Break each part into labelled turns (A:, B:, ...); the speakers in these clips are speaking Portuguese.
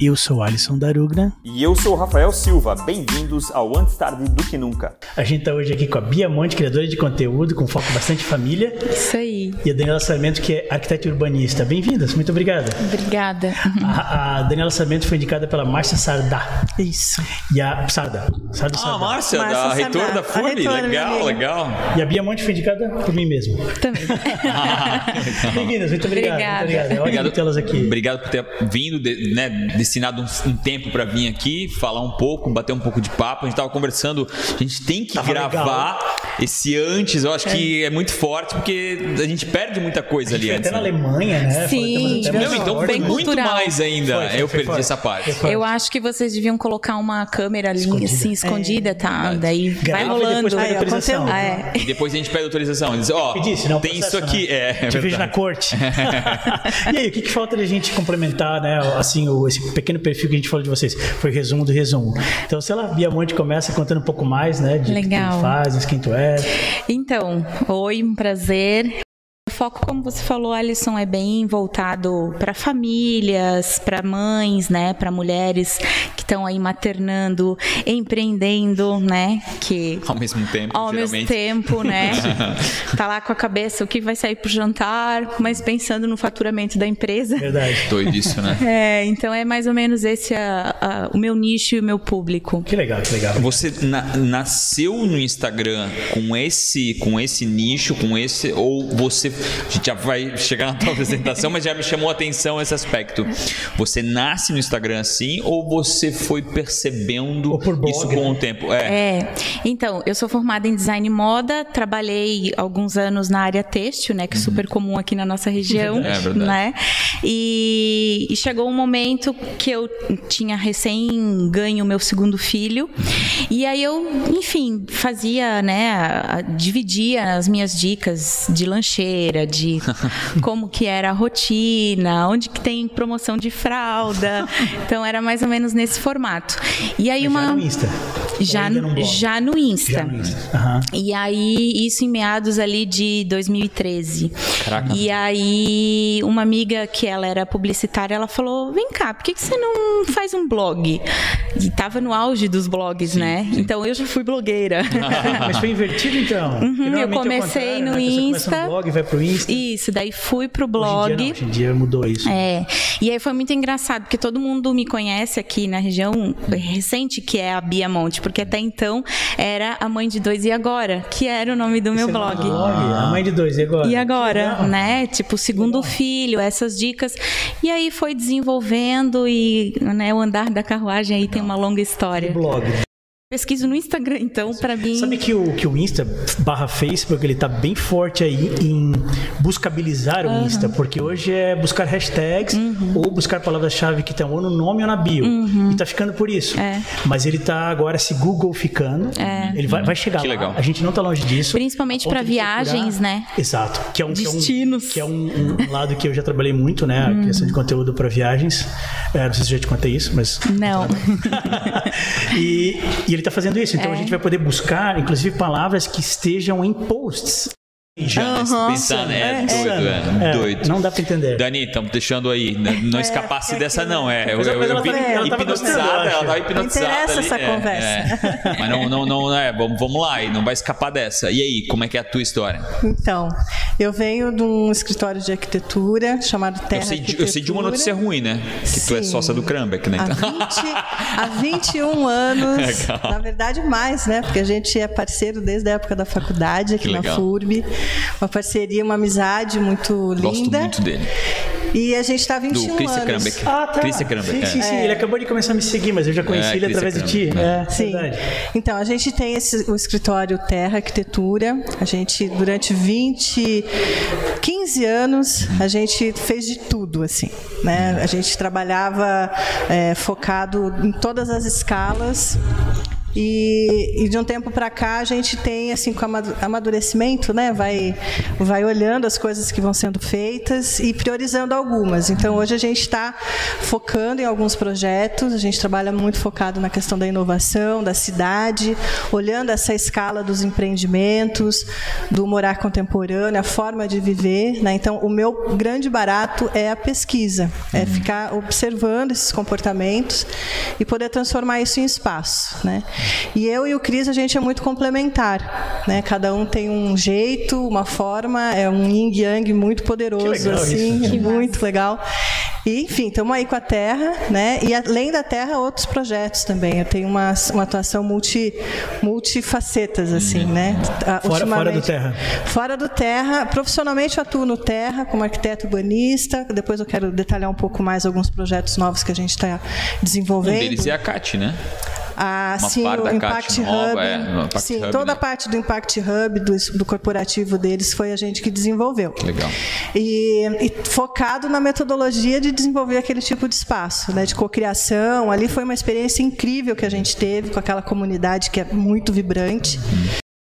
A: Eu sou Alisson Darugna.
B: E eu sou Rafael Silva. Bem-vindos ao Antes Tarde do Que Nunca.
A: A gente está hoje aqui com a Bia Monte, criadora de conteúdo, com foco bastante família.
C: Isso aí.
A: E a Daniela Sarmento, que é arquiteta urbanista. Bem-vindas, muito obrigada.
C: Obrigada.
A: A, a, Daniela Sarmento foi indicada pela Márcia Sardá.
C: Isso.
A: E a Sarda. Sarda
B: ah, Márcia, da reitora da FURB. Legal, legal.
A: E a Bia Monte foi indicada por mim mesmo.
C: Também.
A: Bem-vindas, muito obrigado.
C: Obrigada.
A: Muito obrigado. É obrigado tê-las aqui.
B: Obrigado por ter vindo, de, né, destinado um, um tempo para vir aqui, falar um pouco, bater um pouco de papo. A gente estava conversando, a gente tem que
A: Tava
B: gravar
A: legal.
B: esse antes. Eu acho é. que é muito forte porque a gente perde muita coisa ali antes.
A: Até na Alemanha, né?
C: Sim,
A: Foi,
B: não, então
C: bem
B: muito
C: cultural.
B: mais ainda.
A: Foi, foi,
B: eu
A: foi
B: perdi essa parte.
A: Foi
C: Eu acho que vocês deviam colocar uma câmera ali,
A: Escondida.
C: assim, escondida, tá? Daí vai
A: Grava e
C: rolando.
A: depois
C: ó,
A: autorização.
C: Ah, é.
B: E depois a gente pede autorização. Diz, ó,
A: Pedisse, não,
B: tem
A: processo,
B: isso aqui.
A: né?
B: É, é
A: Te vejo na corte. e aí, o que, que falta da gente complementar, né? Assim, o, esse pequeno perfil que a gente falou de vocês. Foi resumo do resumo. Então, sei lá, Bia Monte começa contando um pouco mais, né? De
C: Legal.
A: o que faz, quem tu é.
C: Então, oi, um prazer. O foco, como você falou, Alisson, é bem voltado para famílias, para mães, né, para mulheres que estão aí maternando, empreendendo, né, que
B: Ao mesmo tempo,
C: ao mesmo
B: geralmente.
C: tempo, né, tá lá com a cabeça o que vai sair pro jantar, mas pensando no faturamento da empresa.
A: Verdade.
B: Doidisso, né?
C: É, então é mais ou menos esse a- a- o meu nicho e o meu público.
A: Que legal, que legal.
B: Você na- nasceu no Instagram com esse, com esse nicho, com esse, ou você a gente já vai chegar na tua apresentação, mas já me chamou a atenção esse aspecto. Você nasce no Instagram assim, ou você foi percebendo
A: blog,
B: isso com
A: né?
B: o tempo? É.
C: É, então, eu sou formada em design e moda, trabalhei alguns anos na área têxtil, né, que é super comum aqui na nossa região,
B: Uhum. É verdade.
C: né? E, e chegou um momento que eu tinha recém ganho o meu segundo filho, e aí eu, enfim, fazia, né, dividia as minhas dicas de lancheira, de como que era a rotina, onde que tem promoção de fralda. Então era mais ou menos nesse formato. E aí
A: Mas
C: uma
A: Já no Insta.
C: já,
A: blog?
C: já no Insta.
A: Já no Insta. Aham.
C: E aí, isso em meados ali de 2013.
B: Caraca.
C: E aí, uma amiga que ela era publicitária, ela falou: vem cá, por que, que você não faz um blog? E tava no auge dos blogs, né? Então eu já fui blogueira.
A: Mas foi invertido então?
C: Uhum, eu
A: é
C: comecei no
A: né? A pessoa começa
C: Insta.
A: no blog, vai pro Insta.
C: Isso, daí fui pro
A: Hoje em
C: blog.
A: dia, não, hoje em dia mudou isso.
C: É, e aí foi muito engraçado, porque todo mundo me conhece aqui na região recente, que é a Bia Monte, porque até então era a mãe de dois e agora, que era o nome do meu
A: Esse é o nome
C: blog.
A: blog, A mãe de dois, e agora?
C: E agora, né? Tipo, segundo filho, essas dicas. E aí foi desenvolvendo e né, o andar da carruagem aí tem uma longa
A: E
C: história.
A: blog.
C: Pesquiso no Instagram, então, pra mim.
A: Sabe que o, que o Insta barra Facebook ele tá bem forte aí em buscabilizar o Insta, porque hoje é buscar hashtags
C: Uhum.
A: ou buscar palavras-chave que estão ou no nome ou na bio. E tá ficando por isso.
C: É.
A: Mas ele tá agora se Google ficando. Ele vai, vai chegar
B: Que
A: lá.
B: legal.
A: A gente não tá longe disso.
C: Principalmente
A: A ponto
C: pra
A: de
C: viagens,
A: procurar-
C: né?
A: Exato. Que é um, que é um-
C: Destinos.
A: Que é um, um lado que eu já trabalhei muito, né? A questão de conteúdo para viagens. É, não sei se eu já te contei isso, mas
C: Não.
A: e, e ele está fazendo isso. Então
C: É.
A: a gente vai poder buscar, inclusive, palavras que estejam em posts.
B: Já, pensar, né? É,
A: É,
B: doido, é,
A: é,
B: doido.
A: Não dá para entender.
B: Dani, estamos deixando aí. Não escapasse dessa, não. É, eu, eu,
A: mas
B: eu
A: ela
B: vi
A: tá- ela tava eu
B: hipnotizada, hipnotizada.
D: interessa
B: ali,
D: essa
B: é,
D: conversa.
B: é. Mas não, não, não, é, vamos, vamos lá, e não vai escapar dessa. E aí, como é que é a tua história?
D: Então, eu venho de um escritório de arquitetura chamado Terra
B: Eu sei, de, eu sei de uma notícia ruim, né? Que tu é
D: Sim.
B: sócia do Crambeck, né?
D: Há,
B: Então.
D: 20, há 21 anos,
B: Legal.
D: na verdade mais, né? Porque a gente é parceiro desde a época da faculdade aqui na. FURB. Uma parceria, uma amizade muito linda.
B: Gosto muito dele.
D: E a gente está há 21
B: Do Christian
D: anos.
B: Crambeck.
A: Ah, tá.
B: Christian Crambeck.
A: Sim, sim,
B: é.
A: sim. Ele acabou de começar a me seguir, mas eu já conheci
B: É,
A: ele
B: Christian
A: através de ti.
B: Crambeck,
A: É,
D: Sim.
A: verdade.
D: Então, a gente tem esse, o escritório Terra Arquitetura. A gente, durante 20, 15 anos, a gente fez de tudo, assim. Né? A gente trabalhava é, focado em todas as escalas. E, e de um tempo para cá a gente tem assim com amadurecimento, né? Vai, vai olhando as coisas que vão sendo feitas e priorizando algumas. Então hoje a gente está focando em alguns projetos. A gente trabalha muito focado na questão da inovação, da cidade, olhando essa escala dos empreendimentos, do morar contemporâneo, a forma de viver. Né? Então o meu grande barato é a pesquisa, é ficar observando esses comportamentos e poder transformar isso em espaço, né? E eu e o Cris, a gente é muito complementar. Né? Cada um tem um jeito, uma forma, é um yin yang muito poderoso, assim, isso. muito legal. E, enfim, estamos aí com a Terra, né? E além da Terra, outros projetos também. Eu tenho uma, uma atuação multi, multifacetas, assim, uhum. né?
A: Fora, fora do Terra.
D: Fora do Terra. Profissionalmente eu atuo no Terra como arquiteto urbanista. Depois eu quero detalhar um pouco mais alguns projetos novos que a gente está desenvolvendo. Um
B: deles é a CAT, né?
D: Ah, sim, o Impact Hub. Nova, é, Impact sim, Hub, toda né? a parte do Impact Hub, do, do, corporativo deles, foi a gente que desenvolveu.
B: Legal.
D: E, e, focado na metodologia de desenvolver aquele tipo de espaço, né, de cocriação. Ali foi uma experiência incrível que a gente teve com aquela comunidade que é muito vibrante.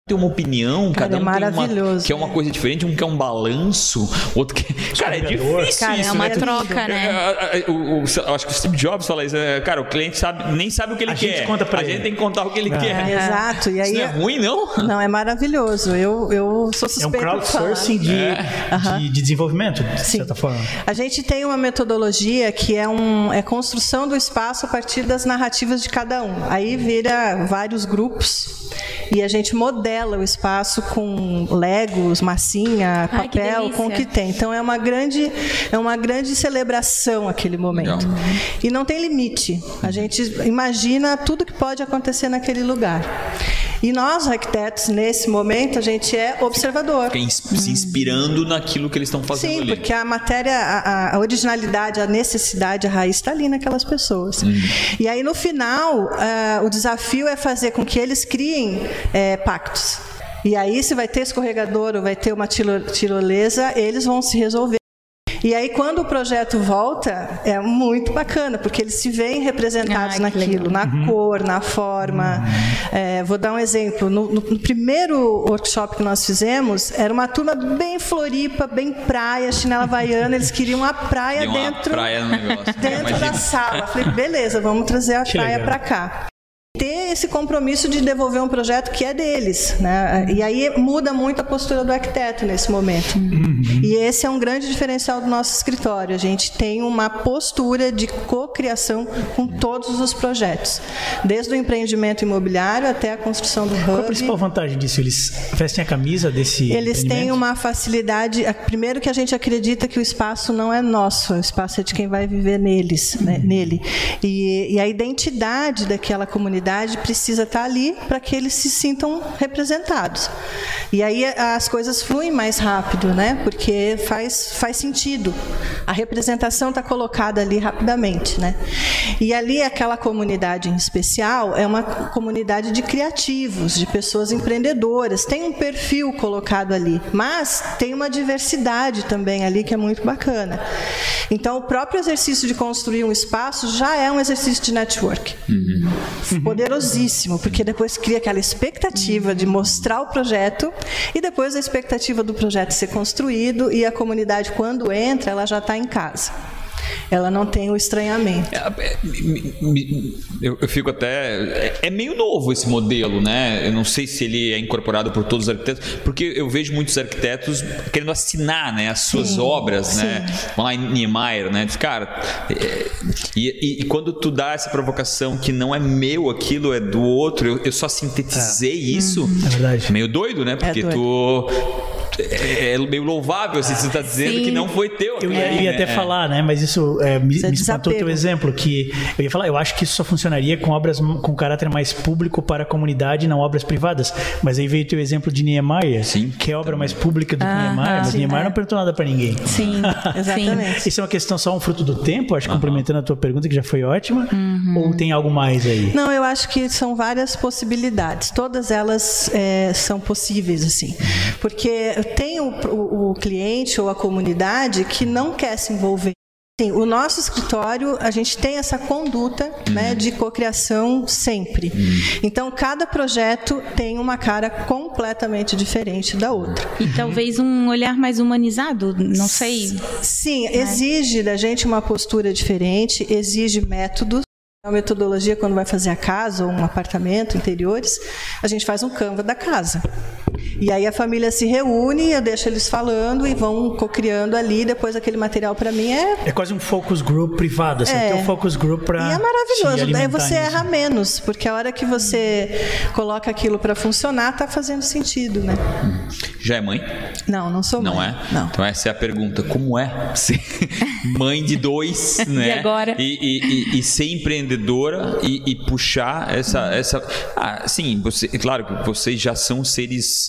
B: Tem uma opinião,
D: cara,
B: cada
D: um é tem
B: uma que é uma coisa diferente, um quer um balanço, outro que cara é difícil
C: cara,
B: isso,
C: é uma
B: né?
C: troca, né?
B: É, é, o, o, acho que o Steve Jobs fala isso, cara, o cliente sabe nem sabe o que ele
A: a
B: quer.
A: Gente conta pra
B: a
A: ele.
B: gente tem que contar o que ele ah. quer.
D: Exato. E aí
B: isso não é ruim não?
D: Não é maravilhoso. Eu eu sou suspeito
A: É um crowdsourcing de, é. de, de, desenvolvimento, de Sim. certa forma.
D: A gente tem uma metodologia que é um é construção do espaço a partir das narrativas de cada um. Aí vira vários grupos e a gente modela o espaço com legos, massinha, Ai, papel, com o que tem. Então é uma grande, é uma grande celebração aquele momento. Legal. E não tem limite. A gente imagina tudo que pode acontecer naquele lugar. E nós, arquitetos, nesse momento, a gente é observador.
B: Fica se inspirando naquilo que eles estão fazendo
D: Sim,
B: ali.
D: porque a matéria, a, a, originalidade, a necessidade, a raiz está ali naquelas pessoas. Hum. E aí, no final, uh, o desafio é fazer com que eles criem é, pactos. E aí, se vai ter escorregador ou vai ter uma tirolesa, eles vão se resolver. E aí, quando o projeto volta, é muito bacana, porque eles se veem representados Ai, naquilo, na uhum. cor, na forma. Uhum. É, vou dar um exemplo. No, no, no, primeiro workshop que nós fizemos, era uma turma bem floripa, bem praia, chinela havaiana. Eles queriam a praia dentro,
B: praia
D: dentro da sala. Falei, beleza, vamos trazer a que praia para cá ter esse compromisso de devolver um projeto que é deles. Né? E aí muda muito a postura do arquiteto nesse momento. Uhum. E esse é um grande diferencial do nosso escritório. A gente tem uma postura de cocriação com todos os projetos, desde o empreendimento imobiliário até a construção do hub.
A: Qual a principal vantagem disso? Eles vestem a camisa desse
D: Eles têm uma facilidade... Primeiro que a gente acredita que o espaço não é nosso, o espaço é de quem vai viver neles, né? uhum. nele. E, e a identidade daquela comunidade comunidade precisa estar ali para que eles se sintam representados. E aí as coisas fluem mais rápido, né? Porque faz, faz sentido. A representação está colocada ali rapidamente, né? E ali aquela comunidade em especial é uma comunidade de criativos, de pessoas empreendedoras. Tem um perfil colocado ali, mas tem uma diversidade também ali que é muito bacana. Então o próprio exercício de construir um espaço já é um exercício de network. Uhum poderosíssimo, porque depois cria aquela expectativa de mostrar o projeto e depois a expectativa do projeto ser construído e a comunidade, quando entra, ela já está em casa ela não tem o estranhamento. É, é
B: eu, eu, fico até. É, é, meio novo esse modelo, né? Eu não sei se ele é incorporado por todos os arquitetos, porque eu vejo muitos arquitetos querendo assinar né, as suas sim, obras, sim. né? Vamos lá em Niemeyer, né? Diz, cara, é, e, e, e, quando tu dá essa provocação que não é meu aquilo, é do outro, eu, eu só sintetizei é. isso.
A: Uhum. É verdade.
B: Meio doido, né? Porque tu é, é meio louvável assim, você está dizendo Sim. que não foi teu.
A: Eu ia, ia até é. falar, né? Mas isso é, me, me espantou teu exemplo, que eu ia falar, eu acho que isso só funcionaria com obras com caráter mais público para a comunidade, não obras privadas. Mas aí veio teu exemplo de Niemeyer,
B: Sim,
A: que é a obra mais pública do ah, Niemeyer, mas Niemeyer é. não perguntou nada para ninguém.
C: Sim, exatamente.
A: isso é uma questão só um fruto do tempo, acho, complementando a tua pergunta, que já foi ótima, uhum. ou tem algo mais aí?
D: Não, eu acho que são várias possibilidades. Todas elas é, são possíveis, assim. Porque tem o, o, o cliente ou a comunidade que não quer se envolver Sim, o nosso escritório, a gente tem essa conduta né, de cocriação sempre. Então, cada projeto tem uma cara completamente diferente da outra.
C: E talvez um olhar mais humanizado, não sei.
D: Sim, exige da gente uma postura diferente, exige métodos. A metodologia, quando vai fazer a casa ou um apartamento, interiores, a gente faz um canva da casa. E aí a família se reúne, eu deixo eles falando e vão co-criando ali. Depois aquele material para mim é.
A: É quase um focus group privado, assim, é. tem um focus group para.
D: E é maravilhoso. Daí você erra menos, porque a hora que você coloca aquilo para funcionar, tá fazendo sentido, né?
B: Já é mãe?
D: Não, não sou mãe.
B: Não é?
D: Não.
B: Então essa é a pergunta. Como é ser mãe de dois, né?
C: E agora?
B: E, e, e, e ser empreendedora e, puxar essa. essa... Ah, sim, você, claro que vocês já são seres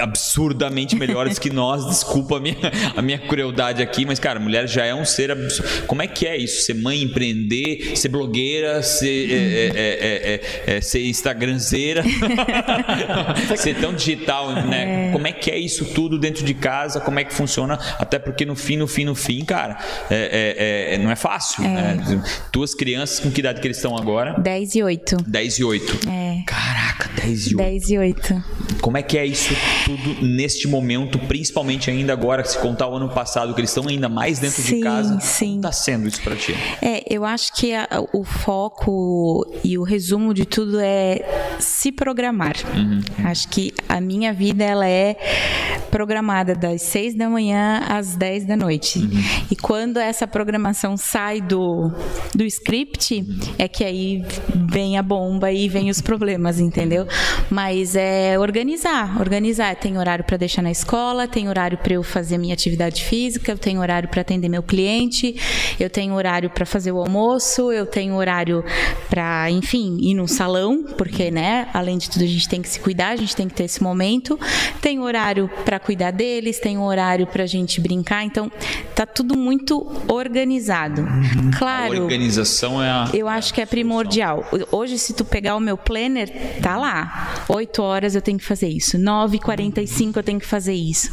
B: absurdamente melhores que nós. Desculpa a minha, a minha crueldade aqui, mas, cara, mulher já é um ser absurdo. Como é que é isso? Ser mãe, empreender, ser blogueira, ser, é, é, é, ser instagramzeira, ser tão digital, né? Como é que é isso tudo dentro de casa? Como é que funciona? Até porque no fim, no fim, no fim, cara, não é fácil. Né? Tuas crianças, com que idade que eles estão agora?
C: 10 e 8.
B: 10 e 8.
C: É.
B: Caraca, 10 e 8.
C: 10 e 8.
B: Como é que é isso tudo neste momento, principalmente ainda agora, se contar o ano passado, que eles estão ainda mais dentro
C: sim,
B: de casa?
C: Sim.
B: Está sendo isso para ti?
C: É, eu acho que a, o foco e o resumo de tudo é se programar. Uhum. Acho que a minha vida ela é programada das seis da manhã às dez da noite. Uhum. E quando essa programação sai do, do script, é que aí vem a bomba e vem os problemas, entendeu? Mas é organizar, organizar. Tem horário para deixar na escola, tem horário para eu fazer minha atividade física, eu tenho horário para atender meu cliente, eu tenho horário para fazer o almoço, eu tenho horário para, enfim, ir no salão, porque, né, além de tudo a gente tem que se cuidar, a gente tem que ter esse momento. Tem horário para cuidar deles, tem horário para a gente brincar, então tá tudo muito organizado. Uhum. Claro.
B: A organização é a.
C: Eu acho que é primordial. Hoje, se tu pegar o meu planner, tá lá. 8 horas eu tenho que fazer isso, 9 45 eu tenho que fazer isso.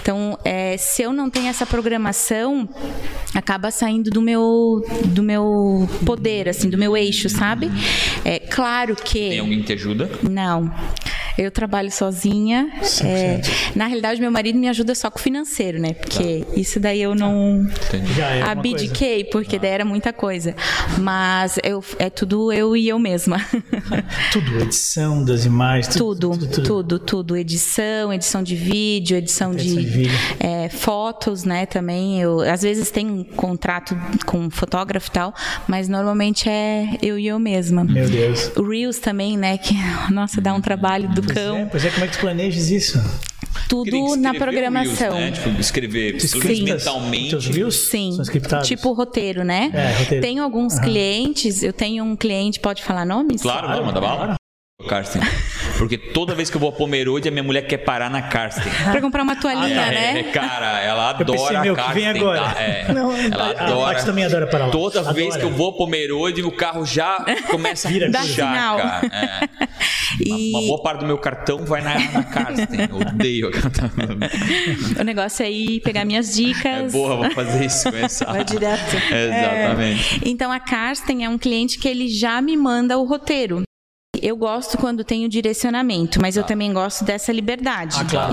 C: Então, é, se eu não tenho essa programação, acaba saindo do meu do meu poder, assim, do meu eixo, sabe? É claro que.
B: Tem alguém que te ajuda?
C: Não. Eu trabalho sozinha. É, na realidade, meu marido me ajuda só com o financeiro, né? Porque tá. isso daí eu não é abdiquei, porque ah. daí era muita coisa. Mas eu, é tudo eu e eu mesma.
A: tudo, edição das imagens,
C: tudo. Tudo, tudo, tudo. tudo. Edição, edição de vídeo, edição, edição de. É, fotos, né? Também. Eu, às vezes tem um contrato com fotógrafo e tal, mas normalmente é eu e eu mesma.
A: Meu Deus.
C: Reels também, né? Que, nossa, dá um trabalho do
A: pois
C: cão.
A: É, pois é, como é que tu planejas isso?
C: Tudo na programação.
B: Reels, né? Tipo, escrever Sim. mentalmente.
C: Sim.
A: São scriptados.
C: Tipo roteiro, né?
A: É, roteiro.
C: Tenho alguns uhum. clientes, eu tenho um cliente, pode falar nomes?
B: Claro, claro manda bala. Porque toda vez que eu vou a Pomerode, a minha mulher quer parar na Karsten.
C: pra comprar uma toalhinha,
B: ah,
C: né?
B: É, cara, ela adora
A: pensei, meu, a Karsten. Vem agora.
B: Tá? É, Não, ela a, adora.
A: A também adora parar lá.
B: Toda
A: adora.
B: vez que eu vou a Pomerode, o carro já começa a
C: Vira
B: puxar, cara. É. E... Uma, uma, boa parte do meu cartão vai na, na Karsten. Eu odeio a cartão.
C: O negócio é ir pegar minhas dicas.
B: É boa, vou fazer isso com essa.
D: Vai direto.
B: É, exatamente.
C: É. Então a Karsten é um cliente que ele já me manda o roteiro. Eu gosto quando tem o direcionamento, mas eu tá. também gosto dessa liberdade.
A: Ah, claro.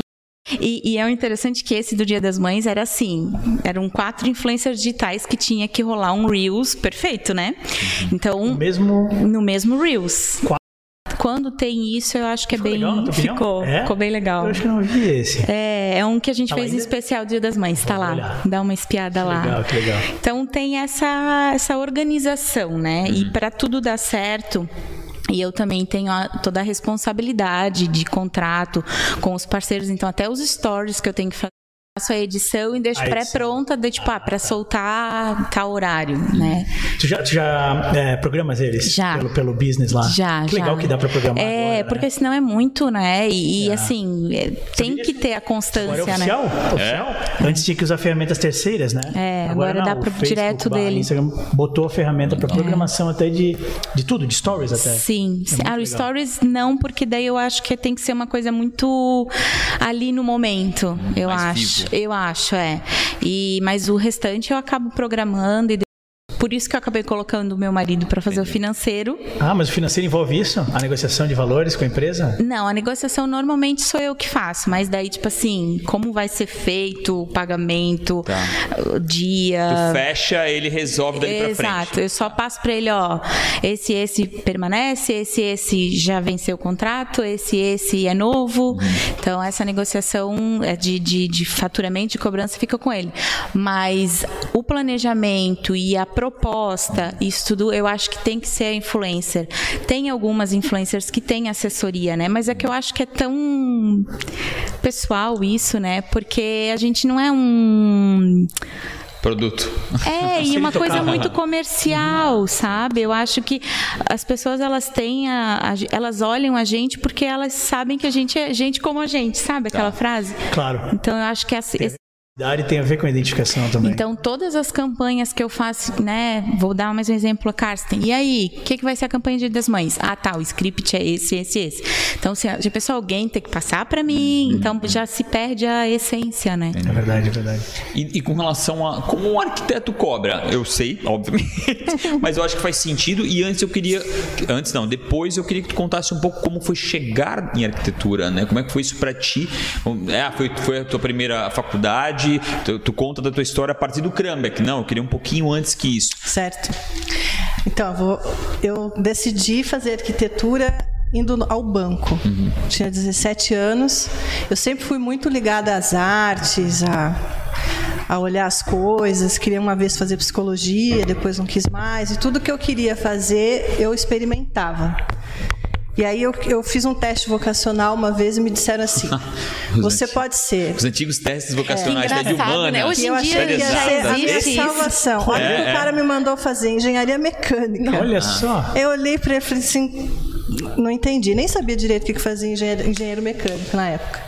C: E, e, é interessante que esse do Dia das Mães era assim: eram quatro influencers digitais que tinha que rolar um Reels perfeito, né? Uhum. Então.
A: No mesmo.
C: No mesmo Reels. Quatro. Quando tem isso, eu acho que ficou é bem.
A: Legal,
C: ficou,
A: é?
C: ficou bem legal.
A: Eu acho que não vi esse.
C: É, é um que a gente tá fez em especial Dia das Mães, tá lá. Olhar. Dá uma espiada
A: que
C: lá.
A: Legal, que legal.
C: Então tem essa, essa organização, né? Uhum. E para tudo dar certo e eu também tenho a, toda a responsabilidade de contrato com os parceiros, então até os stories que eu tenho que fazer faço a edição e deixo pré-pronta, de tipo, ah, para soltar tal horário, né?
A: Tu já, tu já é, programas eles?
C: Já.
A: Pelo, pelo business lá?
C: Já,
A: que
C: já.
A: legal que dá para programar
C: É,
A: agora,
C: porque
A: né?
C: senão é muito, né? E, e assim, é, tem que ter a constância,
A: agora é
C: né?
A: oficial? Oficial?
B: É.
A: Antes tinha que usar ferramentas terceiras, né?
C: É, agora, agora não, dá para direto dele.
A: Instagram botou a ferramenta para programação até de, de tudo, de stories até.
C: Sim. É ah, o stories não, porque daí eu acho que tem que ser uma coisa muito ali no momento, eu
B: Mais
C: acho.
B: Vivo,
C: acho, eu acho, é. E, mas o restante eu acabo programando e por isso que eu acabei colocando o meu marido para fazer Entendi. o financeiro.
A: Ah, mas o financeiro envolve isso? A negociação de valores com a empresa?
C: Não, a negociação normalmente sou eu que faço, mas daí, tipo assim, como vai ser feito o pagamento, tá. o dia.
B: Tu fecha, ele resolve daí
C: Exato,
B: pra frente.
C: Exato, eu só passo para ele, ó, esse, esse permanece, esse, esse já venceu o contrato, esse, esse é novo. Uhum. Então, essa negociação é de, de, de faturamento, de cobrança fica com ele. Mas o planejamento e a proposta proposta, isso tudo eu acho que tem que ser influencer. Tem algumas influencers que têm assessoria, né? Mas é que eu acho que é tão pessoal isso, né? Porque a gente não é um
B: produto.
C: É, e uma coisa muito comercial, sabe? Eu acho que as pessoas elas têm a, a, elas olham a gente porque elas sabem que a gente é gente como a gente, sabe aquela tá. frase?
A: Claro.
C: Então eu acho que essa, esse
A: Idade tem a ver com a identificação também.
C: Então, todas as campanhas que eu faço, né? Vou dar mais um exemplo, a Karsten. E aí, o que, que vai ser a campanha de Dia das Mães? Ah, tá, o script é esse, esse, esse. Então, se já pensou alguém tem que passar para mim, uhum. então já se perde a essência, né?
A: É verdade, é verdade.
B: E, e, com relação a como um arquiteto cobra, eu sei, obviamente, mas eu acho que faz sentido. E antes eu queria, antes não, depois eu queria que tu contasse um pouco como foi chegar em arquitetura, né? Como é que foi isso para ti? É, foi, foi a tua primeira faculdade? Tu, tu, conta da tua história a partir do Krambeck. Não, eu queria um pouquinho antes que isso.
D: Certo. Então, eu, vou, eu decidi fazer arquitetura indo ao banco. Uhum. Tinha 17 anos. Eu sempre fui muito ligada às artes, a, a olhar as coisas. Queria uma vez fazer psicologia, depois não quis mais. E tudo que eu queria fazer, eu experimentava. E aí eu, eu fiz um teste vocacional uma vez e me disseram assim: você pode ser.
B: Os antigos testes vocacionais é, de humana. Né?
C: Hoje em dia
D: que ia ser a salvação. Olha é, o é. cara me mandou fazer engenharia mecânica.
A: Olha só.
D: Eu olhei para ele e falei assim: não entendi, nem sabia direito o que fazia engenheiro, engenheiro mecânico na época.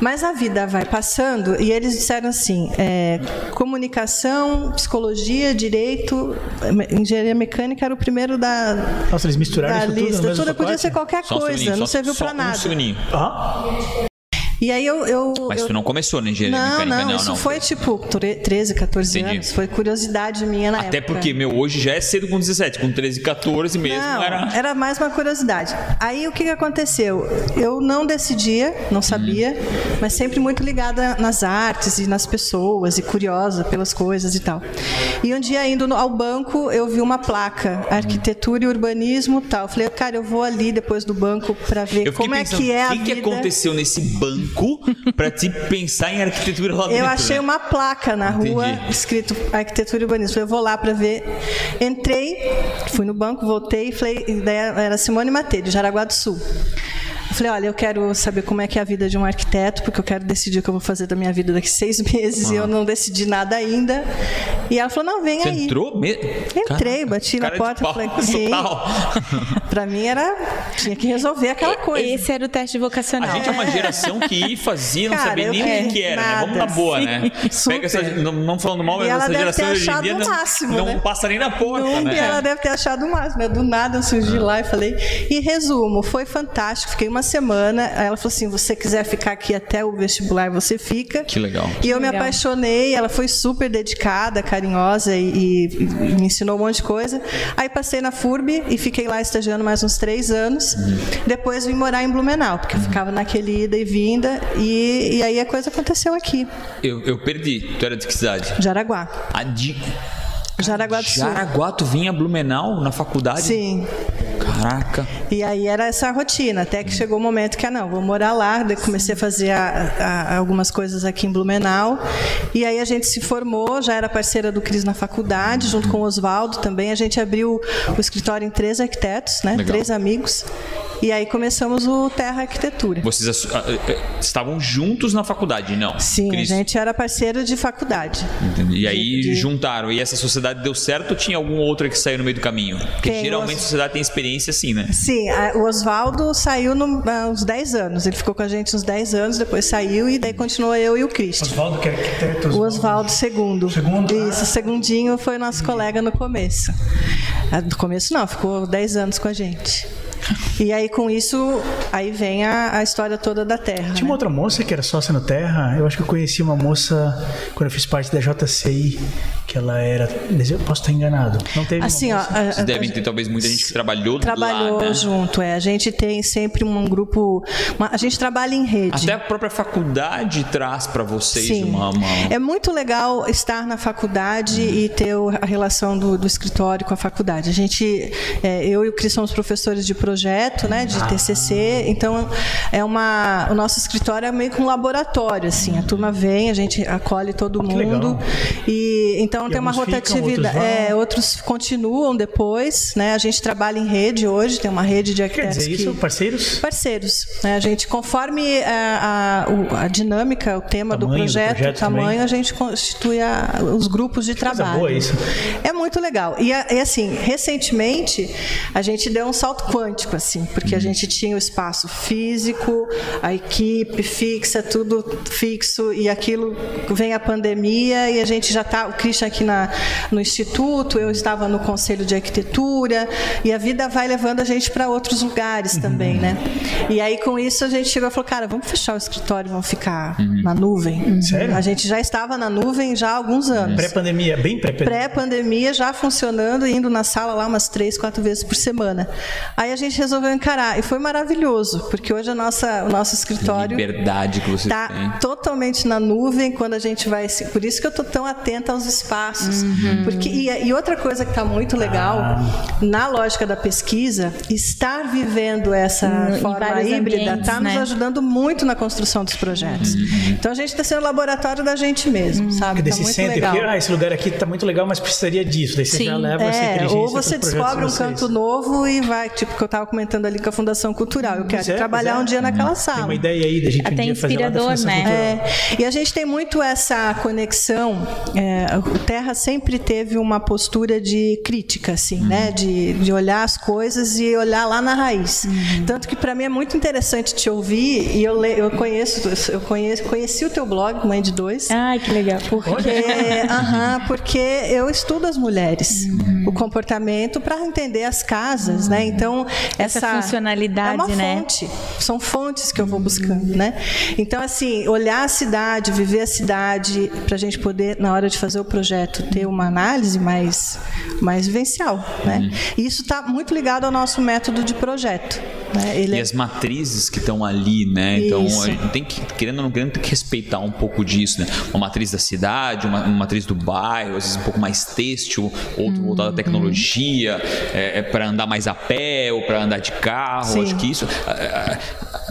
D: Mas a vida vai passando e eles disseram assim: é, comunicação, psicologia, direito, engenharia mecânica era o primeiro da.
A: Nossa, eles misturaram
D: da
A: isso
D: lista.
A: tudo.
D: Tudo podia ser qualquer só coisa, um não serviu para nada.
B: Um.
D: E aí eu. eu
B: Mas
D: eu...
B: tu não começou na engenharia
D: não,
B: mecânica,
D: não,
B: não,
D: isso
B: não.
D: foi tipo 13, 14 Entendi. anos. Foi curiosidade minha na
B: Até
D: época.
B: porque, meu, hoje já é cedo com 17, com 13, 14 mesmo.
D: Não,
B: era...
D: era mais uma curiosidade. Aí o que, que aconteceu? Eu não decidia, não sabia, hum. mas sempre muito ligada nas artes e nas pessoas e curiosa pelas coisas e tal. E um dia indo ao banco, eu vi uma placa, arquitetura e urbanismo tal. Eu falei, cara, eu vou ali depois do banco para ver como pensando, é que é a vida.
B: O que aconteceu nesse banco? Para te pensar em arquitetura lá dentro.
D: Eu achei
B: né?
D: uma placa na rua Entendi. escrito arquitetura e urbanismo. Eu vou lá para ver. Entrei, fui no banco, voltei e falei, era Simone Matei, de Jaraguá do Sul. Eu falei, olha, eu quero saber como é que é a vida de um arquiteto, porque eu quero decidir o que eu vou fazer da minha vida daqui seis meses e eu não decidi nada ainda. E ela falou, não, vem
B: Você
D: aí.
B: entrou mesmo?
D: Entrei, Caraca, bati na porta, falei, sim. Pra mim era, tinha que resolver aquela coisa.
C: Esse era o teste vocacional.
B: A gente é uma geração que fazia, não
D: Cara,
B: sabia nem o que era,
D: nada,
B: né? Vamos na boa,
D: sim,
B: né? Pega essa, não, não falando mal, mas essa geração hoje em dia não,
D: máximo,
B: não
D: né?
B: passa nem na porta,
D: Nunca
B: né?
D: ela deve ter achado o máximo. Né? Do nada eu surgi lá e falei. E resumo, foi fantástico. Fiquei uma semana. Ela falou assim: você quiser ficar aqui até o vestibular, você fica.
B: Que legal.
D: E eu
C: legal.
D: me apaixonei. Ela foi super dedicada, carinhosa e, e, me ensinou um monte de coisa. Aí passei na FURB e fiquei lá estagiando mais uns três anos. Uhum. Depois vim morar em Blumenau, porque eu ficava naquele ida e vinda. E, e aí a coisa aconteceu aqui.
B: Eu, eu perdi. Tu era de que cidade?
D: Jaraguá.
B: A de...
D: Jaraguá do Sul.
B: Jaraguá, tu vinha a Blumenau na faculdade?
D: Sim.
B: Caraca.
D: E aí era essa rotina, até que chegou o momento que, ah, não, vou morar lá. Daí comecei a fazer a, a, algumas coisas aqui em Blumenau. E aí a gente se formou, já era parceira do Cris na faculdade, junto com o Oswaldo também. A gente abriu o escritório em três arquitetos, né?
B: Legal.
D: Três amigos. E aí começamos o Terra Arquitetura.
B: Vocês uh, uh, estavam juntos na faculdade, não?
D: Sim,
B: Cris?
D: a gente era parceiro de faculdade.
B: Entendi. E aí
D: de...
B: juntaram. E essa sociedade deu certo ou tinha algum outro que saiu no meio do caminho? Porque
D: Tem
B: geralmente
D: os...
B: a sociedade tem experiência assim, né?
D: Sim, a, o Oswaldo saiu no, há uns 10 anos. Ele ficou com a gente uns 10 anos, depois saiu e daí continuou eu e o Cristian.
A: Oswaldo, que é arquiteto.
D: O Oswaldo segundo.
A: Segundo?
D: Isso, o segundinho foi nosso colega no começo. No começo não, ficou 10 anos com a gente. E aí com isso, aí vem a, a história toda da Terra.
A: Tinha uma
D: né?
A: outra moça que era sócia no Terra. Eu acho que eu conheci uma moça quando eu fiz parte da JCI, que ela era. Eu posso estar enganado. Não teve.
D: Assim, ó, a,
B: Vocês devem ter talvez muita gente que trabalhou,
D: trabalhou
B: lá, né?
D: junto. É, a gente tem sempre um grupo. uma- a gente trabalha em rede.
B: Até a própria faculdade traz para vocês
D: Sim.
B: uma, uma-
D: É muito legal estar na faculdade e ter a relação do, do escritório com a faculdade. A gente, é, eu e o Cris somos professores de projeto, né, de TCC. Então, é uma, o nosso escritório é meio que um laboratório, assim. A turma vem, a gente acolhe todo
A: que
D: mundo
A: legal.
D: e então
A: E
D: tem uma rotatividade.
A: outros
D: é, outros continuam depois, né? A gente trabalha em rede hoje, tem uma rede de
A: Quer
D: arquitetos
A: dizer isso,
D: que-
A: parceiros?
D: parceiros. né? A gente, conforme é, a, a- a dinâmica, o tema do
A: Tamanho do
D: projeto,
A: projeto
D: o tamanho,
A: também.
D: a gente constitui a- os grupos de
A: coisa
D: trabalho.
A: boa isso.
D: É muito legal. E, e, assim, recentemente, a gente deu um salto quântico, assim, porque a gente tinha o espaço físico, a equipe fixa, tudo fixo, e aquilo vem a pandemia, e a gente já está, o Christian aqui na, no Instituto, eu estava no Conselho de Arquitetura, e a vida vai levando a gente para outros lugares também, né? E aí, com isso, a gente chegou e falou, cara, vamos fechar o escritório, vamos ficar na nuvem.
A: Sério?
D: A gente já estava na nuvem já há alguns anos
A: Pré-pandemia, bem pré-pandemia.
D: pré-pandemia já funcionando, indo na sala lá umas três, quatro vezes por semana. Aí a gente resolveu encarar e foi maravilhoso, porque hoje a nossa, o nosso escritório
B: liberdade que vocês
D: está totalmente na nuvem quando a gente vai. Por isso que eu estou tão atenta aos espaços. Porque, e, e outra coisa que está muito legal, na lógica da pesquisa, estar vivendo essa
C: Em- em
D: forma híbrida está nos
C: né?
D: ajudando muito na construção dos projetos. Então a gente está sendo o laboratório da gente mesmo, sabe?
A: Porque
D: Tá
A: se
D: muito legal.
A: que ah, esse lugar aqui está muito legal, mas precisaria disso. Daí você
C: Sim.
A: já leva essa
D: É,
A: inteligência
D: ou você descobre um
A: vocês.
D: canto novo e vai, tipo que eu estava comentando ali com a Fundação Cultural. Eu quero
A: é,
D: trabalhar
A: é.
D: um dia naquela
A: Tem
D: sala.
A: uma ideia aí da gente
C: Até
A: um dia fazer lá da
C: inspirador, né?
D: É, e a gente tem muito essa conexão. é, o Terra sempre teve uma postura de crítica, assim, né? De, de olhar as coisas e olhar lá na raiz. Tanto que para mim é muito interessante te ouvir e eu, le- eu conheço, eu conheço, conheci o teu blog, Mãe de Dois.
C: Ai, que legal.
D: Porque, aham, porque eu estudo as mulheres,
C: Uhum.
D: O comportamento para entender as casas, né? Então
C: Essa
D: essa,
C: funcionalidade,
D: é uma
C: né?
D: fonte, são fontes que eu vou buscando, né? Então assim, olhar a cidade, viver a cidade, para a gente poder na hora de fazer o projeto ter uma análise mais mais vivencial, né?
B: Uhum.
D: E isso está muito ligado ao nosso método de projeto, né? Ele
B: E
D: é-
B: as matrizes que estão ali, né? Então
D: Isso.
B: a gente tem que, querendo ou não querendo, tem que respeitar um pouco disso, né? Uma matriz da cidade, uma, uma matriz do bairro, às vezes um pouco mais têxtil, outro voltado à tecnologia, é, para andar mais a pé ou para andar de carro.
D: Sim.
B: Acho que isso. a- a-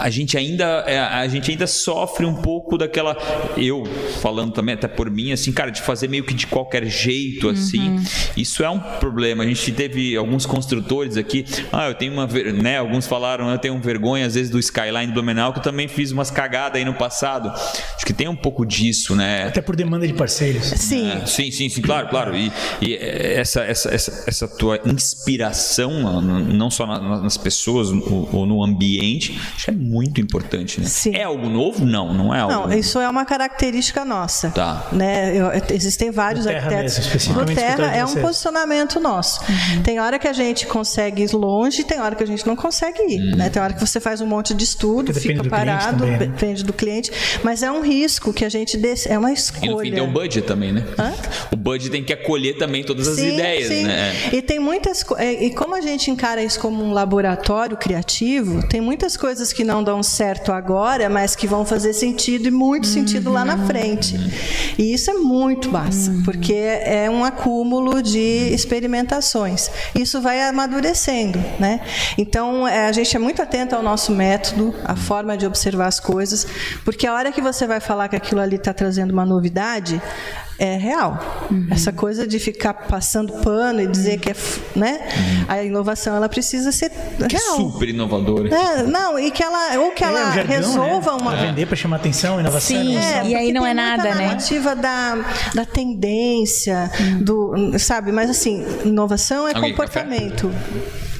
B: a gente ainda é, a gente ainda sofre um pouco daquela eu falando também até por mim assim cara de fazer meio que de qualquer jeito assim. Isso é um problema. A gente teve alguns construtores aqui. Ah eu tenho uma né alguns falaram eu tenho vergonha às vezes do skyline do Blumenau que eu também fiz umas cagadas aí no passado. Acho que tem um pouco disso né?
A: Até por demanda de parceiros.
D: sim,
B: é, sim, sim, sim, claro, claro. E, e essa, essa, essa, essa tua inspiração, não só na- nas pessoas ou ou no ambiente, acho que é muito importante, né?
D: Sim.
B: É algo novo? Não, não é algo
D: Não,
B: novo.
D: isso é uma característica nossa.
B: Tá.
D: Né? Eu- existem vários
A: Do Terra
D: arquitetos.
A: mesmo, especificamente
D: Do Terra é um posicionamento nosso. Tem hora que a gente consegue ir longe, tem hora que a gente não consegue ir. né? Tem hora que você faz um monte de estudo, fica parado,
A: também, né?
D: depende do cliente. Mas é um risco que a gente dec- é uma
B: E
D: escolha.
B: no fim tem o budget também, né?
D: Hã?
B: O budget tem que acolher também todas as
D: Sim,
B: ideias,
D: sim.
B: né?
D: E tem muitas é, e como a gente encara isso como um laboratório criativo, tem muitas coisas que não dão certo agora, mas que vão fazer sentido e muito sentido lá na frente. E isso é muito massa, porque é um acúmulo de experimentações. Isso vai amadurecendo, né? Então é, a gente é muito atento ao nosso método, à forma de observar as coisas, porque a hora que você vai falar que aquilo ali está trazendo uma novidade é real. Essa coisa de ficar passando pano e dizer que é, né? A inovação ela precisa ser
B: Que é
D: real.
B: super inovador.
D: É, não, e que ela ou que
A: É,
D: ela
A: jargão,
D: resolva
A: né?
D: uma
A: Pra vender, para chamar atenção, inovação.
C: Sim.
A: inovação.
C: E aí não
D: tem
C: é
D: muita
C: nada, né?
D: narrativa da, da tendência, do, sabe? Mas assim, inovação é
B: Alguém,
D: comportamento.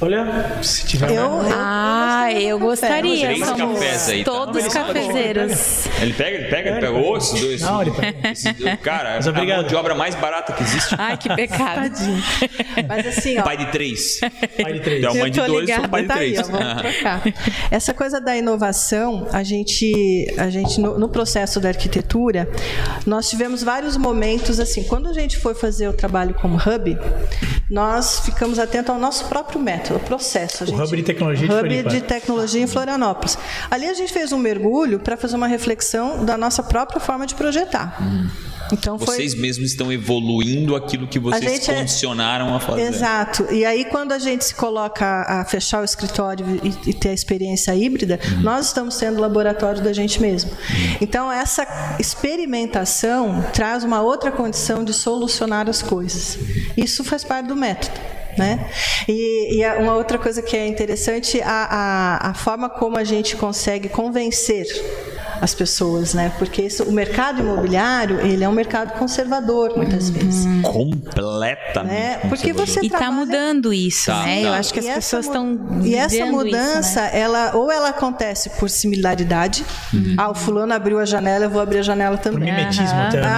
A: Olha, se tiver.
D: Eu, eu,
C: Ah, eu gostaria.
B: Três
C: Somos
B: cafés aí, tá?
C: todos
A: Não,
C: cafezeiros.
B: Ele pega, ele pega, ele pega. esses dois.
A: Não, ele pega.
B: esses- cara,
A: Mas
B: é a
A: obrigado.
B: mão de obra mais barata que existe.
C: Ai, que pecado.
D: Mas assim, ó,
B: Pai de três.
A: Pai de três.
B: Então, mãe de dois,
D: ligada,
B: sou pai de
D: tá aí,
B: três.
D: ó, vamos trocar. Essa coisa da inovação, a gente, a gente no, no processo da arquitetura, nós tivemos vários momentos assim. Quando a gente foi fazer o trabalho como hub, nós ficamos atentos ao nosso próprio método, processo. A
A: O
D: gente-
A: Hub de Tecnologia de
D: Hub de tecnologia em Florianópolis. Ali a gente fez um mergulho para fazer uma reflexão da nossa própria forma de projetar. Então foi
B: Vocês mesmos estão evoluindo aquilo que vocês
D: gente é-
B: condicionaram a fazer.
D: Exato. E aí, quando a gente se coloca a, a fechar o escritório e, e ter a experiência híbrida,
B: Uhum.
D: nós estamos sendo o laboratório da gente mesmo. Então, essa experimentação traz uma outra condição de solucionar as coisas. Isso faz parte do método. Né? E, e uma outra coisa que é interessante, a, a, a forma como a gente consegue convencer as pessoas, né? Porque isso- o mercado imobiliário ele é um mercado conservador muitas vezes,
B: Completamente.
D: né? Porque você
C: E tá
D: trabalha-
C: mudando isso,
B: Tá,
C: né?
B: tá.
C: Eu acho que as
D: E essa
C: pessoas estão
D: E essa mudança,
C: isso, né?
D: ela ou ela acontece por similaridade. Ah, o fulano abriu a janela, eu vou abrir a janela
A: Por
D: também.
A: mimetismo, até, né? Por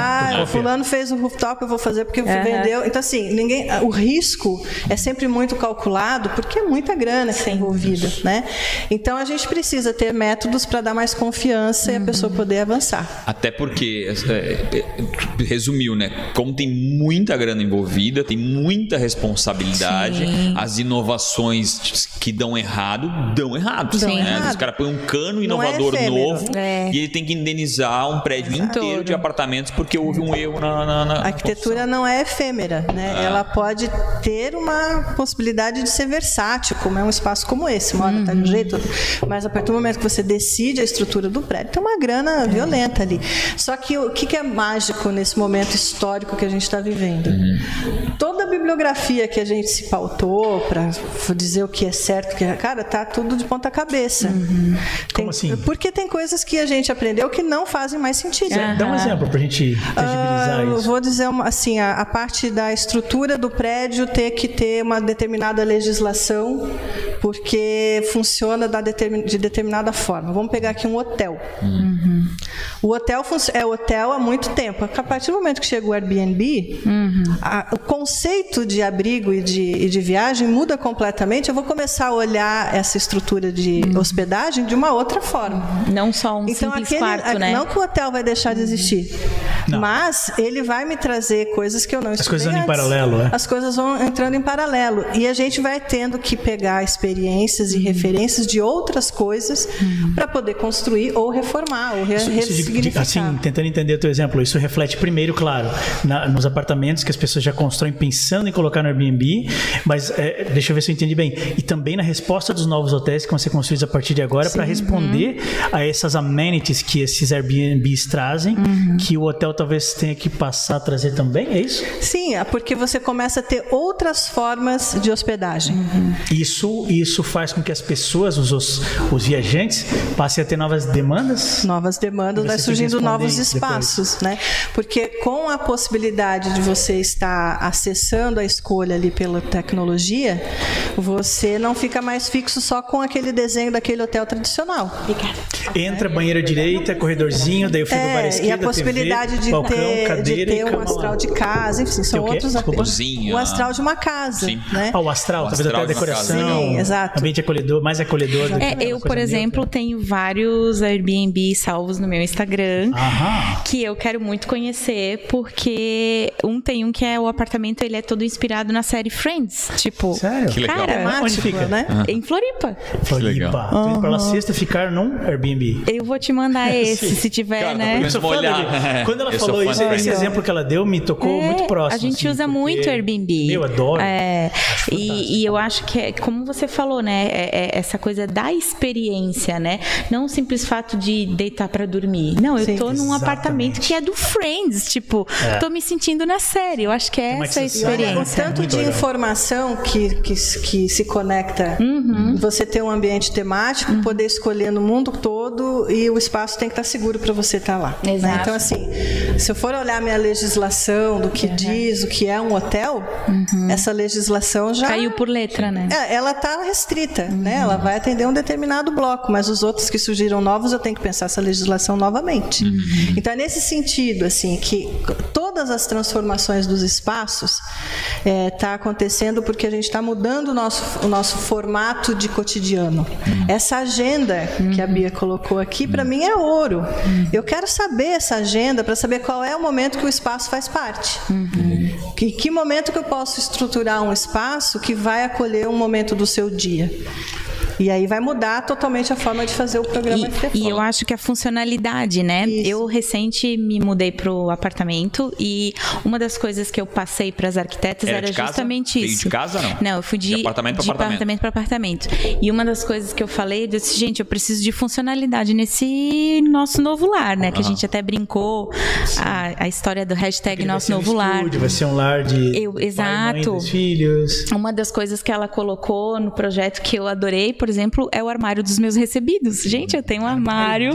D: Ah, o fulano fez o rooftop, eu vou fazer porque vendeu. Então, assim, ninguém, o risco é sempre muito calculado porque é muita grana que é envolvida, né? Então, a gente precisa ter métodos para dar mais confiança e a pessoa poder avançar.
B: Até porque, é, é, resumiu, né? Como tem muita grana envolvida, tem muita responsabilidade,
C: Sim.
B: as inovações que dão errado, dão errado.
C: Dão
B: né?
D: errado.
B: Os caras põem um cano
D: é
B: inovador
D: efêmero.
B: novo
C: É.
B: e ele tem que indenizar um prédio inteiro de apartamentos porque houve um erro na. na, na
D: A arquitetura não é efêmera, né?
B: Ah.
D: Ela pode ter uma possibilidade de ser versátil, como é um espaço como esse. Uma hora está de um jeito, mas a partir do momento que você decide a estrutura do prédio, uma grana violenta ali. Só que o que que é mágico nesse momento histórico que a gente está vivendo? Toda a bibliografia que a gente se pautou para dizer o que é certo, que é, cara, tá tudo de ponta cabeça. Tem-
A: Como assim?
D: Porque tem coisas que a gente aprendeu que não fazem mais sentido.
A: Dá um exemplo pra gente tangibilizar
D: eu
A: isso.
D: vou dizer uma- assim, a, a parte da estrutura do prédio ter que ter uma determinada legislação, porque funciona de determinada forma. Vamos pegar aqui um hotel. O hotel é hotel há muito tempo. A partir do momento que chega o Airbnb, a- o conceito de abrigo e de, e de viagem muda completamente. Eu vou começar a olhar essa estrutura de hospedagem de uma outra forma.
C: Não só um
D: Então,
C: simples
D: aquele,
C: quarto, né?
D: não que o hotel vai deixar de existir,
A: Não.
D: mas ele vai me trazer coisas que eu não estudei
A: coisas andam em
D: antes.
A: paralelo, é?
D: As coisas vão entrando em paralelo e a gente vai tendo que pegar experiências e referências de outras coisas para poder construir ou reformar ou re
A: Isso- isso de- de- assim, tentando entender o teu exemplo, isso reflete primeiro, claro, na- nos apartamentos que as pessoas já constroem pensando em colocar no Airbnb, mas é, deixa eu ver se eu entendi bem. E também na resposta dos novos hotéis que vão ser construídos a partir de agora para responder a essas amenities que esses Airbnbs trazem, que o hotel talvez tenha que passar a trazer também, é isso?
D: Sim, é porque você começa a ter outras formas de hospedagem.
A: Isso, isso faz com que as pessoas, os, os, os viajantes, passem a ter novas demandas?
D: Novas demandas, vai surgindo novos
A: isso depois.
D: espaços, né? Porque com a possibilidade de você estar acessando a escolha ali pela tecnologia, você não fica mais fixo só com aquele desenho daquele hotel tradicional.
A: Entra banheira direita, corredorzinho, daí eu fico
D: É,
A: à
D: e
A: esquerda,
D: a possibilidade
A: TV,
D: de
A: balcão,
D: ter,
A: cadeira
D: de ter um astral de casa, enfim, são
A: o
D: outros.
B: Cozinha.
D: O astral de uma casa,
B: Sim.
D: né?
A: Ah, o astral,
B: O
A: talvez
B: astral
A: até a
B: de uma casa.
A: decoração.
D: Sim, exato.
A: Ambiente acolhedor, mais acolhedor. do que
C: É, eu, por exemplo, tenho vários Airbnb salvos no meu Instagram.
A: Aham.
C: Que eu quero muito conhecer, porque um tem um que é o apartamento, ele é todo inspirado na série Friends. Tipo,
A: Sério?
B: Que legal.
C: cara,
A: Onde fica?
D: né?
C: em Floripa.
A: Floripa. Tô indo pra lá sexta ficar num Airbnb.
C: Eu vou te mandar esse, se tiver,
B: Cara,
C: né?
A: Eu sou fã
B: Molhar.
A: dele. Quando ela
B: Eu sou
A: falou
B: fã
A: isso, esse exemplo que ela deu me tocou muito próximo.
C: A gente
A: assim,
C: usa
A: porque-
C: muito Airbnb.
A: Meu, adoro.
C: É,
A: fantástico.
C: e, e eu acho que, é, como você falou, né? É, é essa coisa da experiência, né? Não o simples fato de deitar para dormir. Não, eu
D: Sim.
C: tô num
A: Exatamente.
C: apartamento que é do Friends, tipo,
A: É.
C: tô me sentindo na série. Eu acho que é
A: uma
C: essa a
A: sensação.
D: O
C: experiência.
D: tanto
A: Muito
D: de
A: legal.
D: informação que, que, que se conecta,
C: Uhum.
D: você ter um ambiente temático, poder escolher no mundo todo e o espaço tem que estar seguro para você estar lá. né?
C: Exato.
D: Então, assim, se eu for olhar minha legislação do que diz o que é um hotel, essa legislação já.
C: Uhum. Caiu por letra, né?
D: É, ela está restrita, né? Ela vai atender um determinado bloco, mas os outros que surgiram novos eu tenho que pensar essa legislação novamente. Então é nesse sentido, assim, que todas as transformações dos espaços está acontecendo porque a gente está mudando o nosso, o nosso formato de cotidiano. Essa agenda que a Bia colocou aqui, para mim é ouro. Eu quero saber essa agenda para saber qual é o momento que o espaço faz parte. Que, que momento que eu posso estruturar um espaço que vai acolher um momento do seu dia? E aí vai mudar totalmente a forma de fazer o programa
C: E, e eu acho que a funcionalidade, né?
D: Isso.
C: Eu recente me mudei pro apartamento e uma das coisas que eu passei para as arquitetas
B: Era
C: era,
B: de casa?
C: justamente
B: Veio
C: isso.
B: de casa, não?
C: Não, eu fui de,
B: De apartamento
C: de
B: apartamento.
C: apartamento para apartamento. E uma das coisas que eu falei, eu disse, gente, eu preciso de funcionalidade nesse nosso novo lar, né? Que a gente até brincou a, a história do hashtag
A: vai
C: nosso
A: ser um
C: novo lar.
A: estúdio, Vai ser um lar de
C: Eu-
A: pai,
C: exato.
A: mãe, dois filhos.
C: Uma das coisas que ela colocou no projeto que eu adorei, por exemplo, é o armário dos meus recebidos. Gente, eu tenho um armário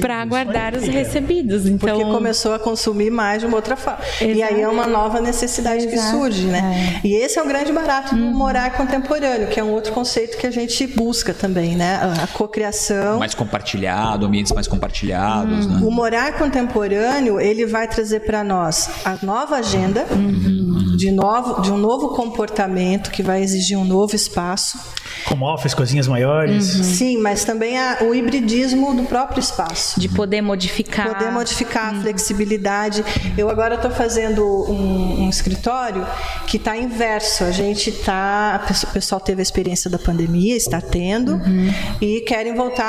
C: para guardar os
A: que
C: recebidos. Então,
D: Porque começou a consumir mais de uma outra forma. E aí é uma nova necessidade que
C: Exato, É. Uhum.
D: surge, né? E esse é o grande barato do morar contemporâneo, que é um outro conceito que a gente busca também, né? A cocriação.
B: Mais compartilhado, ambientes mais compartilhados, né?
D: O morar contemporâneo, ele vai trazer para nós a nova agenda,
C: Uhum.
D: de, novo, de um novo comportamento que vai exigir um novo espaço.
A: Como office, cozinhas maiores.
C: Uhum.
D: Sim, mas também a- o hibridismo do próprio espaço.
C: de poder modificar.
D: Poder modificar
C: Uhum.
D: a flexibilidade. Eu agora estou fazendo um, um escritório que está inverso. A gente está. O pessoal teve a experiência da pandemia, está tendo,
C: Uhum.
D: e querem voltar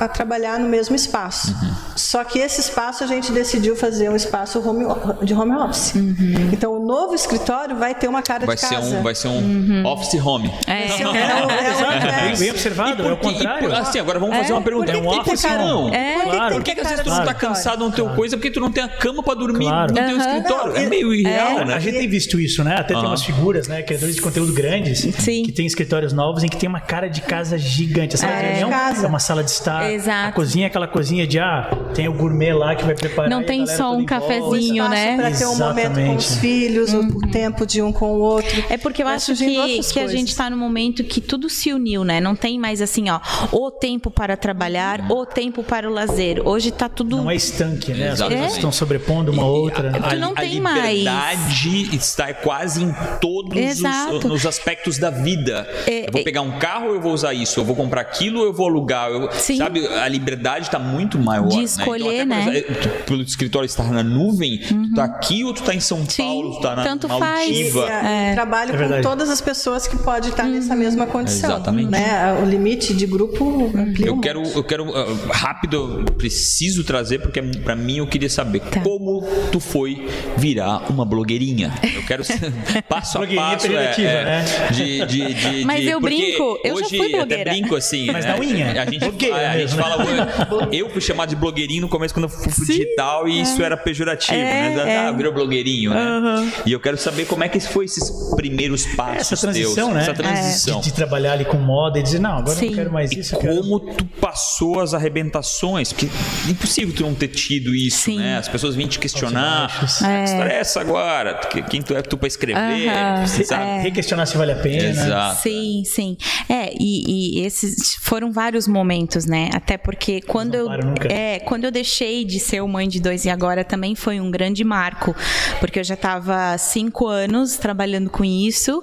D: a, a trabalhar no mesmo espaço.
B: Uhum.
D: Só que esse espaço a gente decidiu fazer um espaço home de home office.
C: Uhum.
D: Então o novo escritório vai ter uma cara
B: Vai
D: de
B: ser
D: casa.
B: um, vai ser um
C: Uhum.
B: office home.
C: É.
D: Vai ser um- é é
A: Exato, bem, observado, é o contrário.
B: por- assim, agora vamos fazer uma pergunta.
A: É um
D: tem
A: office
D: cara-
A: não.
C: É.
D: Por que,
A: Claro.
B: Por que, que às vezes tu não tá cansado no teu
A: Claro.
B: coisa? Porque tu não tem a cama pra dormir
A: Claro.
B: no teu
C: Aham.
B: escritório. É
D: Não,
B: meio irreal,
D: é,
B: né?
A: A gente tem visto isso, né? Até tem umas figuras, né? Criadores de conteúdo grandes
C: Sim.
A: que tem escritórios novos em que tem uma cara de casa gigante. A sala de
C: É.
A: reunião
D: Casa.
A: é uma sala de estar.
C: Exato.
A: A cozinha é aquela cozinha de ah, tem o gourmet lá que vai preparar.
C: Não tem só um cafezinho, né?
D: Para ter um momento com os filhos, o tempo de um com o outro.
C: É porque eu acho que, a gente está no momento que tudo se uniu, né? Não tem mais assim, ó, o tempo para trabalhar, o tempo para o lazer. Hoje tá tudo.
A: Não é estanque, né? As coisas estão sobrepondo uma outra.
B: A,
C: Tu não
B: a
C: tem mais.
B: liberdade está quase em todos os nos aspectos da vida.
C: É,
B: eu vou
C: é-
B: pegar um carro, eu vou usar isso. Eu vou comprar aquilo, eu vou alugar. Eu,
C: Sim.
B: Sabe, a liberdade está muito maior.
C: De
B: né?
C: escolher,
B: então, até
C: né?
B: por exemplo, tu- pelo escritório estar na nuvem, tu tá aqui ou tu tá em São
C: Sim,
B: Paulo, tu tá na
C: tanto faz.
B: Maldiva.
D: É, Trabalho
A: É
D: com todas as pessoas que podem estar nessa mesma condição.
B: Exatamente.
D: Né? O limite de grupo amplia
B: Eu
D: um
B: quero, eu quero uh, rápido, eu preciso trazer porque pra mim eu queria saber
C: Tá.
B: como tu foi virar uma blogueirinha. Eu quero passo a passo,
A: pejorativa,
B: é,
A: né?
B: de, de, de,
C: Mas
B: de-
C: eu brinco, eu já
B: hoje
C: fui
B: até
C: blogueira.
B: brinco assim,
A: Mas
B: né?
A: na unha?
B: A gente,
A: Blogueira
B: a, a gente
A: né?
B: fala, eu fui chamado de blogueirinho no começo quando eu fui pro
C: Sim,
B: digital e isso era pejorativo,
C: É,
B: né?
C: é.
B: Ah, virou blogueirinho, né?
C: Aham.
B: E eu quero saber como é que foi esses primeiros passos
A: Essa transição,
B: teus,
A: né?
B: essa transição.
A: De, de trabalhar ali com moda e dizer, não, agora eu
C: Sim.
A: não quero mais
B: E
A: isso. eu quero-
B: como tu passou as arrebentações? Porque é impossível tu não ter tido isso,
C: Sim.
B: né? As pessoas vêm te questionar. É. Que história é essa agora? Que- Quem tu é tu pra escrever?
C: Aham.
B: Sabe?
A: Requestionar se vale a pena.
B: Exato.
C: Sim, sim. É, e, e esses foram vários momentos, né? Até porque quando eu é, quando eu deixei de ser o mãe de dois e agora também foi um grande marco, porque eu já estava cinco anos trabalhando com isso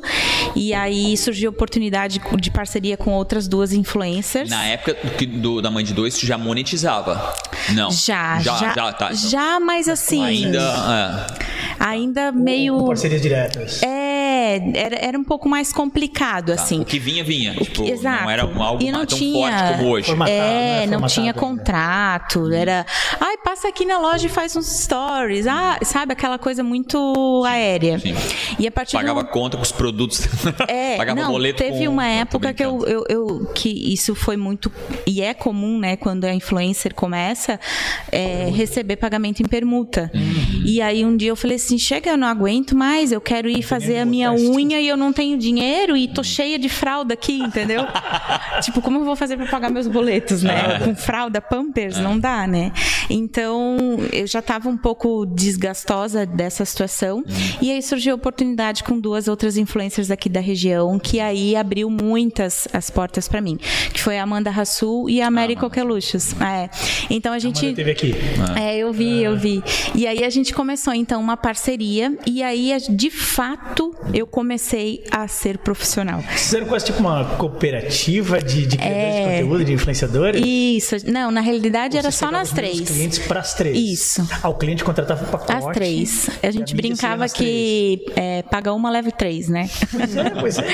C: e aí surgiu a oportunidade de parceria com outras duas influencers.
B: Na época que- do- da mãe de dois, tu já monetizava? Não.
C: Já, já,
B: já, já, tá.
C: já, mas assim,
B: Ainda.
C: ainda
B: é.
C: meio
A: Com parcerias diretas.
C: É, É, era, era um pouco mais complicado,
B: Tá,
C: assim.
B: O que vinha, vinha. Tipo,
C: Exato.
B: não era um- algo
C: e não
B: tão
C: tinha,
B: forte como hoje.
A: Formatado,
C: É,
A: né?
C: não tinha
A: ainda.
C: contrato. Era, ai, passa aqui na loja e faz uns stories. Ah, sabe, aquela coisa muito aérea.
B: Sim.
C: E a partir
B: Pagava
C: do
B: conta com os produtos.
C: é,
B: Pagava
C: não,
B: boleto
C: teve
B: com-
C: uma época que eu, eu, eu- que isso foi muito e é comum, né, quando a influencer começa é, receber pagamento em permuta.
B: Uhum.
C: E aí um dia eu falei assim, chega, eu não aguento mais, eu quero ir fazer a minha unha e eu não tenho dinheiro e tô cheia de fralda aqui, entendeu? tipo, como eu vou fazer para pagar meus boletos, né? Com fralda, Pampers,
B: É.
C: não dá, né? Então, eu já estava um pouco desgastosa dessa situação.
B: Uhum.
C: E aí surgiu a oportunidade com duas outras influencers aqui da região, que aí abriu muitas as portas para mim. Que foi a Amanda Rassul e a Mary Coqueluches. É. Então a gente.
A: Amanda teve aqui.
C: É, eu vi, eu vi. E aí a gente começou então uma parceria e aí de fato eu comecei a ser profissional.
A: Vocês fizeram quase tipo uma cooperativa de, de criadores
C: É.
A: de conteúdo, de influenciadores?
C: Isso, não, na realidade era só nas
A: os
C: três.
A: clientes para as três.
C: Isso.
A: Ah, o cliente contratava o pacote.
C: As três. A gente brincava que é, paga uma, leve três, né?
A: três. É, pois é.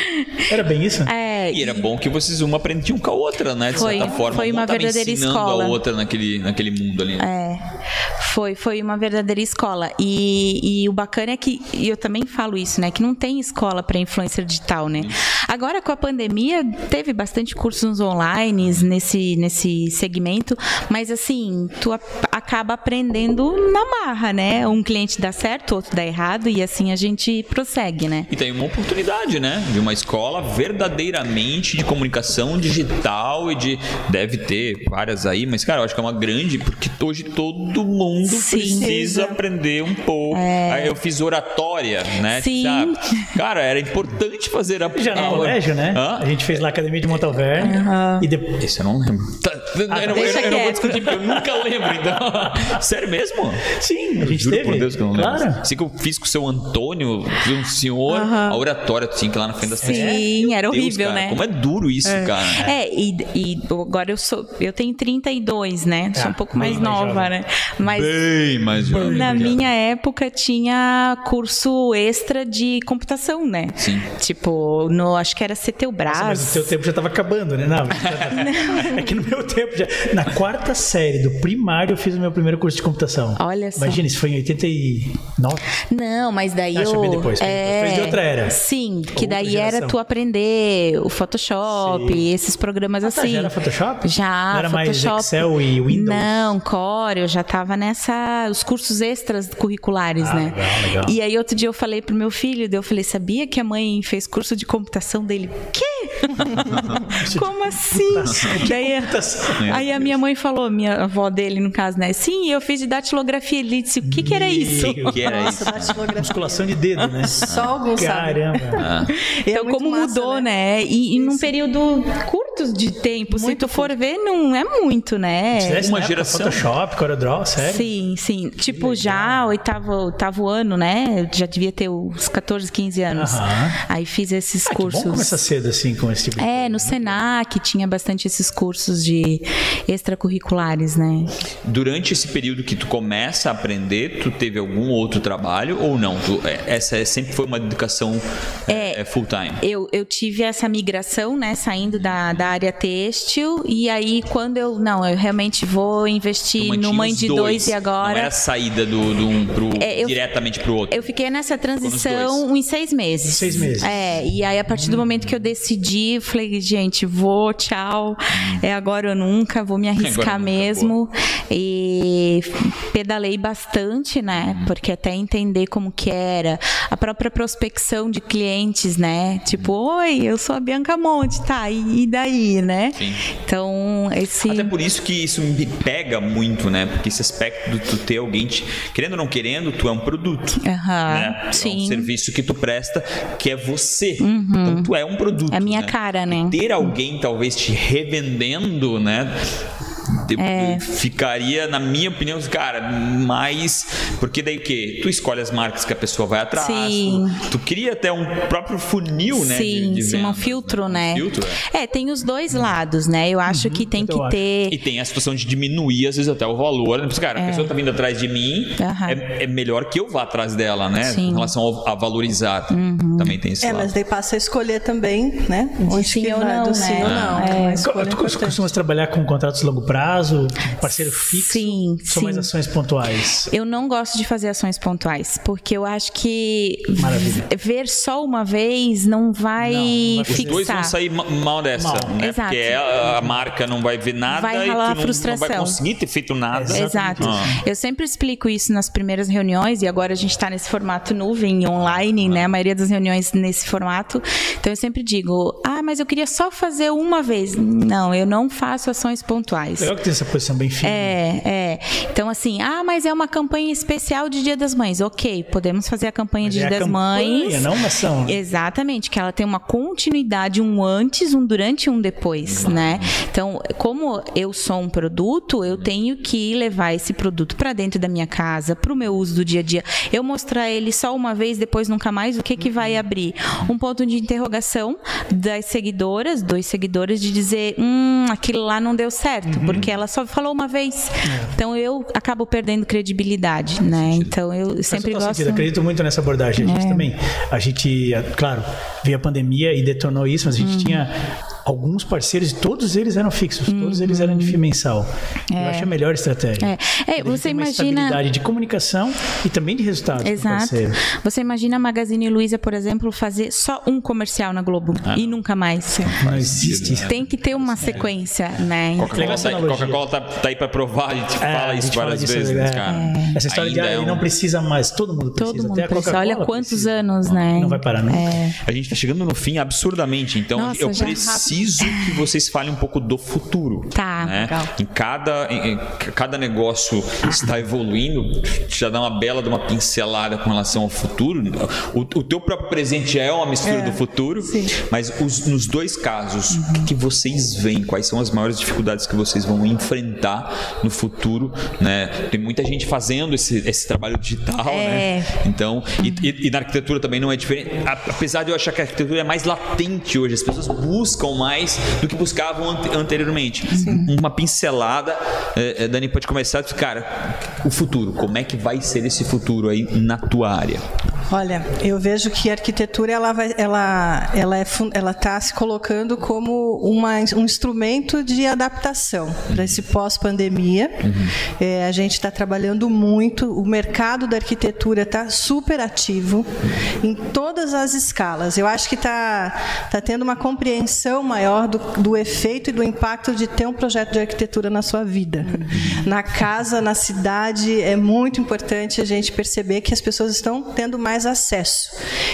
A: Era bem isso?
C: É,
B: E era bom que vocês uma aprendiam com a outra, né? De
C: Foi-
B: certa forma.
C: foi
B: uma
C: uma verdadeira
B: ensinando
C: escola.
B: a outra naquele, naquele mundo ali. né?
C: É, foi, foi uma verdadeira escola. E, e o bacana é que, e eu também falo isso, né? Que não tem escola para influencer digital, né? Agora, com a pandemia, teve bastante cursos online nesse, nesse segmento, mas assim, tu acaba aprendendo na marra, né? Um cliente dá certo, outro dá errado, e assim a gente prossegue, né?
B: E tem uma oportunidade, né? De uma escola verdadeiramente de comunicação digital e de. Deve ter várias aí, mas, cara, eu acho que é uma grande, porque hoje todo mundo
C: Sim.
B: precisa aprender um pouco. Aí eu fiz oratória, né?
C: Sim.
B: Sabe? Cara, era importante fazer a
A: Já no colégio, né?
B: Hã?
A: A gente fez lá a Academia de Montalverne. E depois.
B: Esse eu não lembro. Tá, eu, não- eu não-
C: deixa
B: eu não vou discutir porque eu nunca lembro, então. Sério mesmo?
A: Sim, a gente
B: Juro
A: teve.
B: por Deus que eu não lembro.
A: Claro.
B: Assim que eu fiz com o seu Antônio, um senhor, a oratória, tinha que ir lá na frente das pessoas.
C: Sim, era
B: Deus,
C: horrível,
B: cara,
C: né?
B: Como é duro isso, cara.
C: É, e, e agora eu sou. Eu tenho 32, né? Sou
A: Ah,
C: um pouco mais
A: mais
C: nova,
A: jovem.
C: né? Mas
B: Bem mais jovem.
C: na minha época tinha curso extra de computação, né?
B: Sim.
C: Tipo, no, acho que era
A: Nossa,
C: CETELBRAS.
A: mas o teu tempo já estava acabando, né? Não, já tava- É que no meu tempo, já, na quarta série do primário, eu fiz o meu primeiro curso de computação.
C: Olha só.
A: Imagina, isso foi em 89.
C: Não, mas daí
A: Ah,
C: eu.
A: é bem depois, bem depois. De outra era.
C: Sim, que
A: Outra
C: daí
A: geração.
C: era tu aprender o Photoshop,
A: Sim.
C: esses programas
A: Ah, tá,
C: assim.
A: já era Photoshop?
C: Já,
A: Não era mais
C: Photoshop.
A: Excel e Windows?
C: Não, Core, eu já tava nessa. Os cursos extras curriculares,
A: Ah,
C: né?
A: legal, legal.
C: E aí outro dia eu falei pro meu filho, daí eu falei, sabia que a mãe fez curso de computação dele? Como assim? daí, aí a minha mãe falou, minha avó dele, no caso, né? Sim, eu fiz de datilografia. Ele disse, o que que era isso?
B: O que era isso?
A: Musculação de dedo, né?
D: Só alguns.
A: Caramba.
D: É
C: Então,
D: muito
C: como
D: massa,
C: mudou, né? E, e num período curto de tempo, se tu for ver, não é muito, né?
A: Fizesse
B: Uma geração.
A: Photoshop, CorelDRAW, sério?
C: Sim, sim. Tipo, já oitavo, oitavo ano, né? Eu já devia ter uns 14, 15 anos.
A: Aham.
C: Aí fiz esses
A: Ah, que
C: cursos.
A: bom começar cedo assim com esse tipo de
C: É, no Senac tinha bastante esses cursos de extracurriculares, né?
B: Durante esse período que tu começa a aprender, tu teve algum outro trabalho ou não? Tu- é- essa é- sempre foi uma dedicação é, é full time?
C: Eu, eu tive essa migração, né, saindo da, da área têxtil, e aí quando eu. Não, eu realmente vou investir no Mãe
B: os
C: de dois, e
B: Não
C: agora.
B: era a saída do, do um pro,
C: É, eu-
B: diretamente pro outro.
C: Eu fiquei nessa transição uns seis meses.
A: Seis meses.
C: É, e aí a partir do momento que eu decidi, eu falei, gente, vou, tchau. É agora ou nunca, vou me
B: Agora
C: arriscar mesmo. E pedalei bastante, né?
B: Uhum.
C: Porque até entender como que era. A própria prospecção de clientes, né? Tipo,
B: Uhum.
C: oi, eu sou a Bianca Monte, tá? E, daí, né?
B: Sim.
C: Então, esse.
B: Até por isso que isso me pega muito, né? Porque esse aspecto de tu ter alguém, te, querendo ou não querendo, tu é um produto.
C: Aham,
B: né? É um
C: sim.
B: serviço que tu presta, que é você. Então tu é um produto.
C: É a minha
B: né?
C: Cara, né?
B: Ter alguém talvez te revendendo, né? De- ficaria, na minha opinião, cara, mais. Porque daí o quê? Tu escolhe as marcas que a pessoa vai atrás.
C: Sim.
B: Tu, tu cria até um próprio funil, né? de-
C: Sim,
B: de
C: sim, um filtro, né?
B: Um filtro, é.
C: É, tem os dois lados, né? Eu acho que tem que
A: acho.
C: ter.
B: E tem a situação de diminuir, às vezes, até o valor. Né? Porque, Cara, a pessoa tá vindo atrás de mim,
C: Aham.
B: é, é melhor que eu vá atrás dela, né?
C: Sim.
B: Em relação ao- a valorizar. Também tem esse
D: É,
B: lado.
D: mas daí passa a escolher também, né? Onde
C: sim
D: que
C: ou não,
D: do sim
C: né?
D: ou não.
C: É.
A: Tu costumas trabalhar com contratos de longo prazo, parceiro fixo?
C: Sim,
A: São mais
C: sim.
A: ações pontuais.
C: Eu não gosto de fazer ações pontuais, porque eu acho que
A: Maravilha.
C: ver só uma vez não vai,
A: Não, não vai
B: Os dois vão
C: fixar.
B: sair ma- mal dessa,
A: Mal.
B: né?
C: Exato.
B: Porque ela- a marca não vai ver nada
C: Vai
B: e tu não,
C: a
B: não vai
C: frustração.
B: conseguir ter feito nada.
C: Exato.
B: Ah.
C: Eu sempre explico isso nas primeiras reuniões e agora a gente está nesse formato nuvem, online, né? A maioria das reuniões nesse formato. Então eu sempre digo: ah, mas eu queria só fazer uma vez. Não, eu não faço ações pontuais.
A: Legal que tem essa posição bem firme.
C: É, é. Então, assim, ah, mas é uma campanha especial de Dia das Mães. Ok, podemos fazer a campanha de
A: É
C: Dia das
A: campanha,
C: Mães.
A: não uma ação. né?
C: Exatamente, que ela tem uma continuidade, um antes, um durante e um depois, né? Então, como eu sou um produto, eu tenho que levar esse produto para dentro da minha casa, para o meu uso do dia a dia. Eu mostrar ele só uma vez, depois nunca mais, o que que vai abrir? Um ponto de interrogação das seguidoras, dos seguidores, de dizer, hum, aquilo lá não deu certo, porque ela só falou uma vez. Então, eu acabo perdendo credibilidade, né? Então, eu sempre gosto...
A: sentido. Acredito muito nessa abordagem. A gente
C: É.
A: também. A gente, é, claro, veio a pandemia e detonou isso, mas a
C: Uhum.
A: gente tinha alguns parceiros e todos eles eram fixos, todos eles eram de FII mensal. Eu acho a melhor estratégia.
C: Uhum. É. É, você imagina-
A: estabilidade de comunicação e também de resultados.
C: Exato.
A: parceiro.
C: Você imagina a Magazine Luiza, por exemplo, fazer só um comercial na Globo e nunca mais.
A: Não existe isso.
C: Tem que ter uma sequência, né?
B: Coca-Cola tá. Coca-Cola tá, tá aí pra provar, a gente
A: É,
B: fala
A: a
B: isso
A: gente fala
B: várias
A: disso,
B: vezes,
A: é.
B: cara.
A: Essa história de
B: Ainda
A: ah,
B: é
A: ele
B: um-
A: não precisa mais, todo mundo precisa.
C: Todo mundo precisa. Olha quantos
A: precisa.
C: anos, né?
A: Não vai parar.
C: É.
B: A gente tá chegando no fim absurdamente, então
C: Nossa,
B: eu
C: já
B: preciso que vocês falem um pouco do futuro.
C: Tá,
B: né?
C: legal.
B: Em cada, em, em cada negócio está evoluindo, já dá uma bela de uma pincelada com relação ao futuro. O, o teu próprio presente é uma mistura
D: É,
B: do futuro,
D: sim.
B: mas os- nos dois casos, o que, que vocês veem? Quais são as maiores dificuldades que vocês vão enfrentar no futuro? Né? Tem muita gente fazendo esse, esse trabalho digital,
C: É.
B: né? Então, e, e- e na arquitetura também não é diferente. Apesar de eu achar que a arquitetura é mais latente hoje, as pessoas buscam mais do que buscavam ante- anteriormente. Uma pincelada, eh, eh, Dani pode começar, cara, o futuro, como é que vai ser esse futuro aí na tua área?
D: Olha, eu vejo que a arquitetura ela vai, ela, ela é, ela está se colocando como uma, um instrumento de adaptação para esse pós-pandemia. É, a gente está trabalhando muito, o mercado da arquitetura está super ativo em todas as escalas. Eu acho que está tá tendo uma compreensão maior do, do efeito e do impacto de ter um projeto de arquitetura na sua vida. Na casa, na cidade, é muito importante a gente perceber que as pessoas estão tendo mais acesso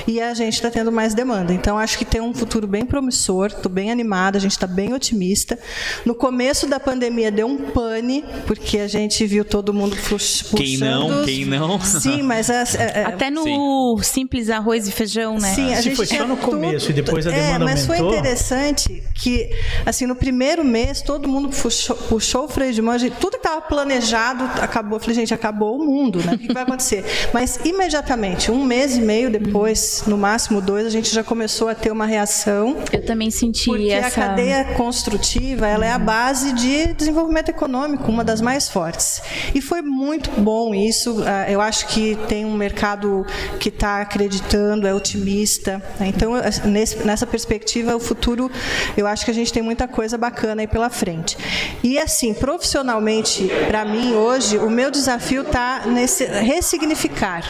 D: e a gente está tendo mais demanda. Então, acho que tem um futuro bem promissor, estou bem animada, a gente está bem otimista. No começo da pandemia deu um pane, porque a gente viu todo mundo puxando.
B: Quem não, quem não?
D: Sim, mas... as- é- é-
C: Até no simples arroz e feijão, né?
D: Sim, a
A: Se
D: gente
A: foi só no começo e depois a
D: é,
A: demanda
D: mas foi
A: aumentou.
D: interessante que, assim, no primeiro mês, todo mundo puxou, puxou o freio de mão, gente- tudo que estava planejado acabou. Eu falei, gente, acabou o mundo, né? O que que vai acontecer? Mas, imediatamente, um mês e meio depois, no máximo dois, a gente já começou a ter uma reação.
C: Eu também senti
D: Porque
C: essa.
D: a cadeia construtiva ela é a base de desenvolvimento econômico, uma das mais fortes. E foi muito bom isso. Ah, Eu acho que tem um mercado que está acreditando, é otimista. Então, nessa perspectiva, o futuro, eu acho que a gente tem muita coisa bacana aí pela frente. E assim, profissionalmente, para mim hoje, o meu desafio está nesse ressignificar,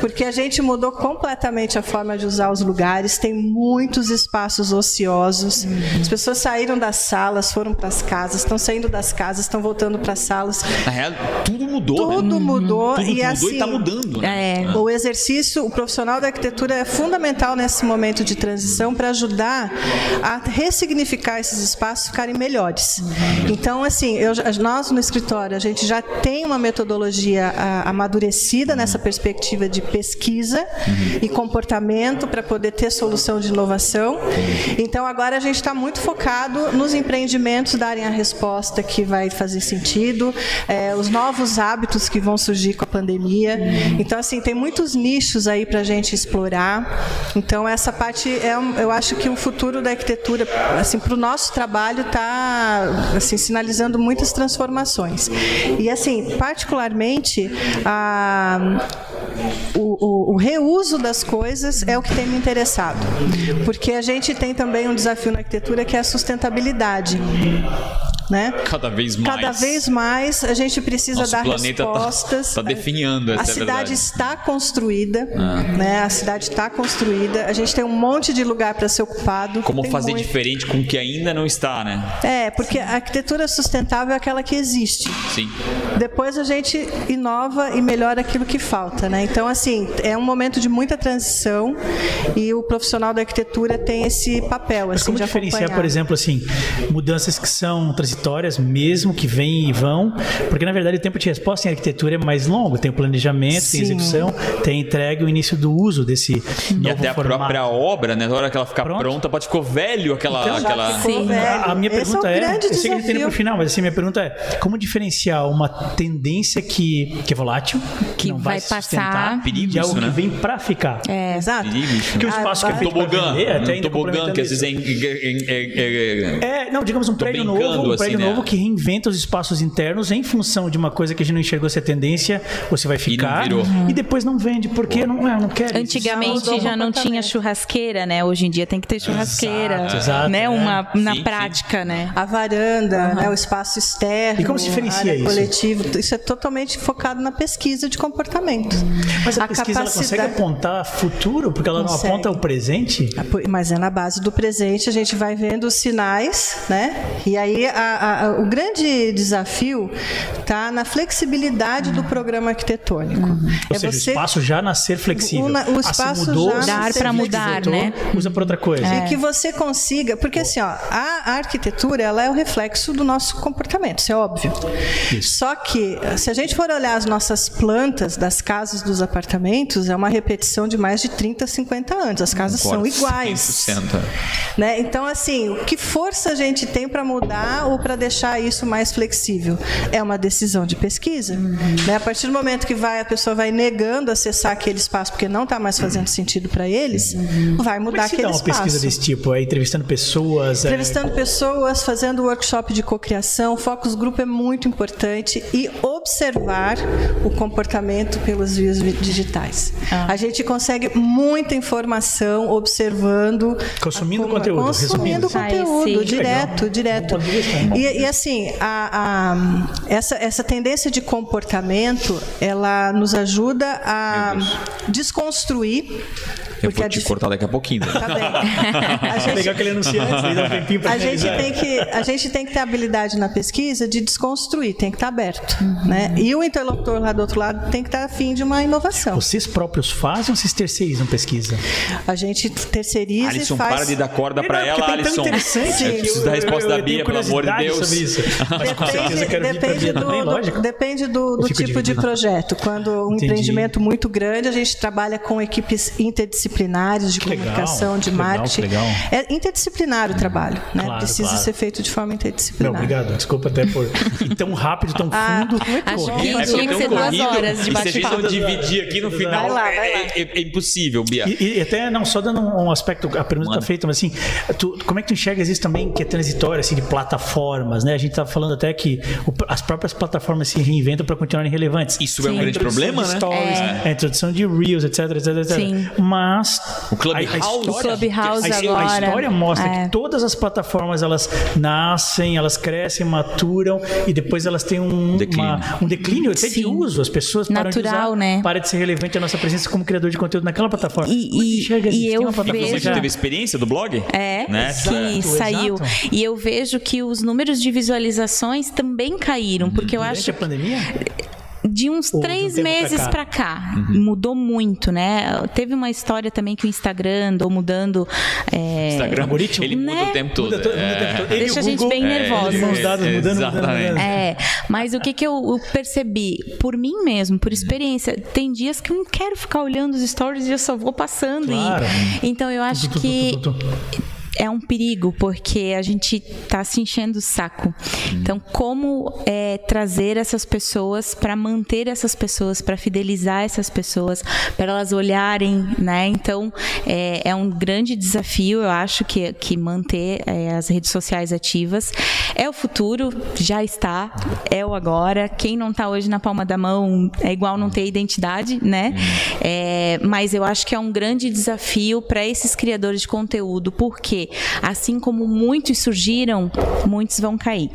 D: porque a gente mudou completamente a forma de usar os lugares. Tem muitos espaços ociosos. As pessoas saíram das salas, foram para as casas, estão saindo das casas, estão voltando para as salas.
B: Na real, tudo mudou,
D: Tudo
B: né?
D: mudou
B: Tudo
D: e
B: mudou
D: assim.
B: e tá mudando, né?
C: É.
D: O exercício, o profissional da arquitetura é fundamental nesse momento de transição para ajudar a ressignificar esses espaços ficarem melhores. Então, assim, eu nós no escritório a gente já tem uma metodologia ah, amadurecida nessa perspectiva de pesquisa pesquisa e comportamento para poder ter solução de inovação. Então agora a gente está muito focado nos empreendimentos darem a resposta que vai fazer sentido, é, os novos hábitos que vão surgir com a pandemia. Então assim tem muitos nichos aí para a gente explorar. Então essa parte é, eu acho que o futuro da arquitetura, assim, para o nosso trabalho está assim sinalizando muitas transformações. E assim, particularmente a o, o- o reuso das coisas é o que tem me interessado. Porque a gente tem também um desafio na arquitetura que é a sustentabilidade. Né?
B: Cada vez mais.
D: Cada vez mais a gente precisa
B: Nosso
D: dar
B: planeta tá-
D: respostas.
B: tá definhando, essa
D: a
B: é a
D: cidade
B: verdade.
D: está construída,
B: Ah.
D: né? A cidade está construída. A gente tem um monte de lugar para ser ocupado.
B: Como
D: Tem
B: fazer
D: muito-
B: diferente com o que ainda não está, né?
D: É, porque a arquitetura sustentável é aquela que existe.
B: Sim.
D: Depois a gente inova e melhora aquilo que falta, né? Então, assim, é um momento de muita transição e o profissional da arquitetura tem esse papel,
A: Mas
D: assim,
A: como
D: de
A: diferenciar,
D: acompanhar.
A: por exemplo, assim, mudanças que são transitórias, mesmo que vêm e vão? Porque, na verdade, o tempo de resposta em arquitetura é mais longo. Tem o planejamento, tem a
D: Sim.
A: execução, tem a entrega e o início do uso desse novo
B: E até a
A: formato.
B: própria obra, né? Na hora que ela ficar
A: Pronto.
B: pronta, pode ficar velho aquela.
A: Então,
B: aquela...
D: ficou velho.
A: A, a minha
D: Esse
A: pergunta
D: é, um
A: é,
D: grande
A: eu sei que a gente tem pro final, mas assim, minha pergunta é, como diferenciar uma tendência que, que é volátil, que,
C: Que
A: não vai,
C: vai
A: se sustentar,
C: passar.
B: Perigo
A: de algo
B: isso, né?
A: que vem pra ficar?
D: É, exato.
B: Perigo isso,
A: Porque o
B: né?
A: espaço que é
D: Ah,
A: feito pra
B: Tobogã.
A: vender, até
B: Um tobogã que às vezes é. é- é- é- é-
A: É, não, digamos um prédio novo, um
B: assim,
A: prédio
B: né?
A: novo que reinventa os espaços internos em função de uma coisa que a gente não enxergou ser tendência, você vai ficar
B: virou.
A: e depois não vende, porque não, é, não quer.
C: Antigamente já não tinha churrasqueira, né? Hoje em dia tem que ter churrasqueira,
A: Exato, exato,
C: né? Uma na
B: Sim, sim.
C: prática, né?
D: A varanda, né, o espaço externo,
A: E como se diferencia isso?
D: coletivo, isso é totalmente focado na pesquisa de comportamento.
A: Mas a,
D: A
A: pesquisa ela consegue
D: capacidade-
A: apontar futuro, porque ela
D: Consegue.
A: não aponta o presente?
D: Mas é na base do presente, a gente vai vendo os sinais, né? E aí a- a- o grande desafio está na flexibilidade do programa arquitetônico.
A: Ou
D: É
A: seja,
D: você
A: o espaço já nascer flexível.
D: O na- o
A: Ah, se
D: espaço
A: mudou,
D: já
C: Dar
A: flexibilizou,
C: mudar, né?
A: Usa pra outra coisa.
D: E que você consiga, porque assim, ó, a, a arquitetura ela é o reflexo do nosso comportamento, isso é óbvio. Só que se a gente for olhar as nossas plantas das casas dos apartamentos, é uma repetição de mais de 30, 50 anos. As casas são iguais.
B: 100%.
D: Né? Então, assim, que força a gente tem para mudar ou para deixar isso mais flexível? É uma decisão de pesquisa. Né? A partir do momento que vai, a pessoa vai negando acessar aquele espaço porque não está mais fazendo sentido para eles, vai
A: Como
D: mudar
A: é que
D: aquele
A: dá uma
D: espaço.
A: pesquisa desse tipo? É entrevistando pessoas? é-
D: Entrevistando pessoas, fazendo workshop de cocriação, focus grupo é muito importante e observar o comportamento pelos vias vi- digitais.
A: Ah.
D: A gente consegue muita informação observando,
A: Consumindo
D: a como-
A: conteúdo,
D: consumindo
C: resumindo.
D: conteúdo,
C: Ah,
D: direto, direto. E, e assim, a- a- essa, essa tendência de comportamento, ela nos ajuda a desconstruir.
B: Eu
D: porque
B: vou te
D: dif-
B: cortar daqui a pouquinho. né?
D: Tá bem. A gente-
A: Legal que ele anuncia antes, um
D: a gente tem que a gente tem que ter habilidade na pesquisa de desconstruir, tem que estar aberto,
A: Uhum.
D: né? E o interlocutor lá do outro lado tem que estar afim de uma inovação.
A: Vocês próprios fazem ou vocês terceirizam pesquisa?
D: A gente terceiriza
B: Alisson,
D: e faz.
B: para de dar corda pra
A: Não,
B: ela,
A: tem tão
B: Alisson.
A: interessante
B: Eu
A: que
B: preciso da resposta da
A: tenho
B: Bia, pelo amor de Deus.
A: sobre isso. Mas com certeza eu quero
D: depende do, do- depende do, do
A: Eu
D: tipo de
A: dividido.
D: projeto. Quando um
A: Entendi.
D: empreendimento muito grande, a gente trabalha com equipes interdisciplinares de
A: Que legal,
D: comunicação, de
A: que legal,
D: marketing.
A: que legal.
D: É interdisciplinar o trabalho, né?
A: Claro,
D: Precisa
A: claro.
D: ser feito de forma
A: Não,
D: interdisciplinar.
A: obrigado. Desculpa até por ir tão rápido, tão
D: Ah,
A: fundo.
D: muito
C: Acho
D: bom.
C: que
B: É
C: tinha que
B: tão
C: ser duas
B: corrido,
C: horas de
B: E se a gente
C: bate-papo.
B: não dividir aqui no final,
D: Vai lá, vai lá.
B: É, é- é impossível, Bia.
A: E, e até não só dando um aspecto, a pergunta está feita, mas assim, tu- como é que tu enxergas isso também que é transitório, assim, de plataformas, né? A gente estava falando até que o- as próprias plataformas se reinventam para continuarem relevantes.
B: Isso é um
C: Sim.
B: grande
A: A introdução
B: problema,
A: de
B: né?
A: Stories,
C: É.
A: A introdução de Reels, etc, etc, etc.
C: Sim.
A: Mas
B: O Clubhouse.
A: a- a história-
C: O Clubhouse
A: a, a história mostra
C: É.
A: que todas as plataformas elas nascem, elas crescem, maturam e depois elas têm um
B: Declínio.
A: uma- um declínio até de
C: Sim.
A: uso. As pessoas param de
C: Natural,
A: usar,
C: né?
A: para de ser relevante a nossa presença como criador de conteúdo naquela plataforma.
C: E-
A: é que
C: e-
A: enxerga
C: e eu
A: uma plataforma
B: Você
C: vejo-
B: já
A: já-
B: teve experiência do blog?
C: É,
B: Né?
C: que
A: Exato,
C: saiu.
A: exato.
C: E eu vejo que os números de visualizações também caíram, porque eu
A: Durante
C: acho
A: a pandemia?
C: De uns
A: Ou de um
C: três
A: tempo pra
C: meses
A: cá?
C: pra cá, mudou muito, né? Teve uma história também que o Instagram andou mudando. é,
B: Instagram,
A: algoritmo?
B: ele muda
C: Né?
B: o tempo todo.
A: Muda to- muda o tempo todo. Ele e
C: Deixa
A: o
C: a gente bem
A: é,
C: nervosa.
A: de mãos dadas, mudando, mudando,
B: Exatamente.
A: mudando.
C: É, mas o que, que eu, percebi? Por mim mesmo, por experiência, tem dias que eu não quero ficar olhando os stories e eu só vou passando. e-
A: Claro.
C: então eu acho
A: Tu, tu, tu,
C: que
A: tu, tu, tu.
C: É um perigo, porque a gente tá se enchendo o saco. Então, como é, trazer essas pessoas para manter essas pessoas, para fidelizar essas pessoas, para elas olharem, né? Então, é, é um grande desafio, eu acho, que, que manter é, as redes sociais ativas. É o futuro, já está, é o agora. Quem não tá hoje na palma da mão é igual não ter identidade, né? É, mas eu acho que é um grande desafio para esses criadores de conteúdo, porque assim como muitos surgiram, muitos vão cair.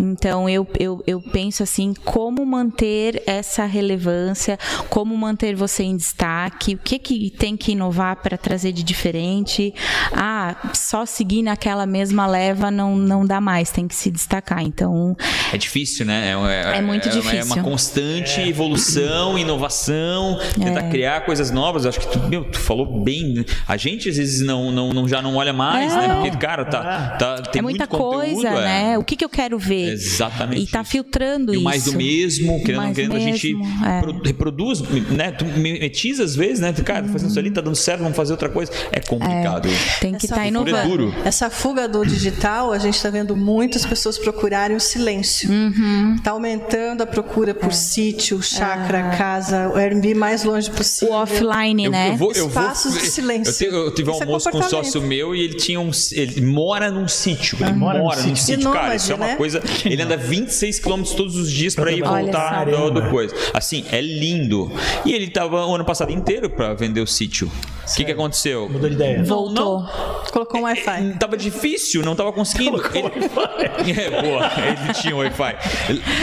C: Então eu, eu, eu penso assim, como manter essa relevância, como manter você em destaque, o que, que tem que inovar para trazer de diferente. Ah, só seguir naquela mesma leva não, não dá mais, tem que se destacar. Então,
B: É difícil, né? É,
C: É muito
B: É uma
C: difícil.
B: constante evolução, inovação, tentar
C: É.
B: criar coisas novas. Eu acho que tu, meu, tu falou bem. né? A gente às vezes não, não, não- já não olha mais,
C: É.
B: né? Porque, cara, tá, tá, tem
C: é muita
B: muito conteúdo,
C: coisa,
B: é.
C: né? O que, que eu quero ver?
B: Exatamente
C: E tá
B: isso.
C: filtrando
B: E o
C: isso.
B: mais do mesmo, querendo
C: Mais
B: querendo, a gente
C: mesmo, é.
B: pro- reproduz, né? Tu mimetiza às vezes, né? Cara, tá fazendo isso ali, tá dando certo, vamos fazer outra coisa. É complicado.
C: Tem que estar inovando.
B: é duro.
D: Essa fuga do digital, a gente está vendo muitas pessoas procurarem o silêncio.
C: Uhum.
D: Está aumentando a procura
C: É.
D: por sítio, chácara, casa, o Airbnb mais longe
C: O
D: possível.
C: offline,
B: Eu,
C: né?
B: eu vou, eu vou-
D: Espaços de silêncio.
B: Eu, te- eu tive um
D: é
B: almoço com um sócio meu e ele tinha um. Ele mora num sítio. Ele
A: mora
B: mora,
A: num sítio.
B: sítio, cara. Isso é uma
D: né?
B: coisa. Ele anda 26 quilômetros todos os dias pra ir e voltar do, do coisa. Assim, é lindo. E ele tava o ano passado inteiro pra vender o sítio. O que, que aconteceu?
A: Mudou de ideia.
C: Voltou.
D: Colocou um Wi-Fi.
B: Não Tava difícil, não tava conseguindo. Ele... É, boa, ele tinha um Wi-Fi.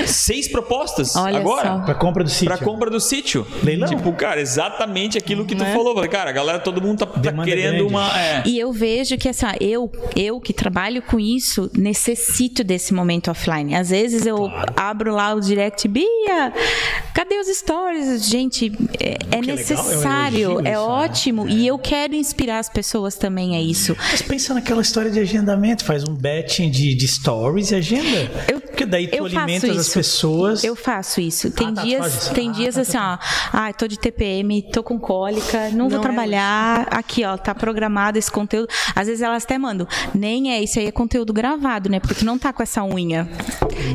B: Seis propostas
C: Olha
B: agora.
C: só.
A: Pra compra do sítio.
B: Pra compra do sítio.
A: Leilão.
B: Tipo, cara, exatamente aquilo que tu
D: Né?
B: falou. Cara, a galera, todo mundo tá, tá querendo
A: grande.
B: uma. é.
C: E eu vejo que assim, ó, eu, eu que trabalho com isso, necessito desse momento offline. Às vezes eu abro lá o direct, Bia, cadê os stories? Gente, é, é
A: é
C: necessário,
A: elogio
C: é
A: né?
C: ótimo. E eu quero inspirar as pessoas também a isso.
A: Mas pensa naquela história de agendamento, faz um batching de, de stories e agenda.
C: Eu-
A: Porque daí tu
C: eu faço
A: alimentas as pessoas.
C: Eu faço isso. Tem
A: tá, tu faz
C: dias,
A: isso.
C: tem
A: Ah,
C: dias
A: tá,
C: assim, ó. Ah, tô de TPM, tô com cólica, não, vou
D: Não é
C: trabalhar. Aqui, ó, tá programado esse conteúdo. Às vezes elas até mandam, nem é isso aí é conteúdo gravado, né? Porque tu não tá com essa unha.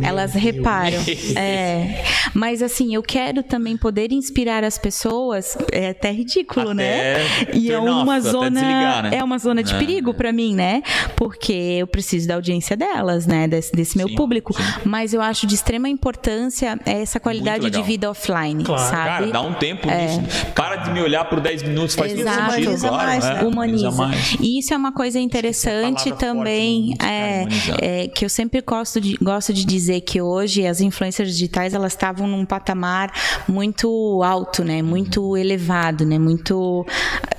C: elas reparam. É. Mas assim, eu quero também poder inspirar as pessoas. É até ridículo, né? E é
B: off,
C: uma
B: até
C: zona,
B: desligar, né?
C: é uma zona de
B: É.
C: perigo pra mim, né? Porque eu preciso da audiência delas, né? Desse, desse meu
B: Sim,
C: público.
B: sim.
C: Mas eu acho de extrema importância essa qualidade de vida offline,
A: Claro.
C: sabe?
B: Cara, dá um tempo nisso. Para de me olhar por 10 minutos, faz todo
C: Exato.
B: sentido,
D: Humaniza
B: claro.
D: mais,
B: é,
D: né?
C: humaniza.
B: mais.
C: E isso é uma coisa interessante
B: palavra
C: também,
B: forte, né?
C: é, é, que eu sempre gosto de, gosto de dizer que hoje as influências digitais elas estavam num patamar muito alto, né? Muito elevado, né? Muito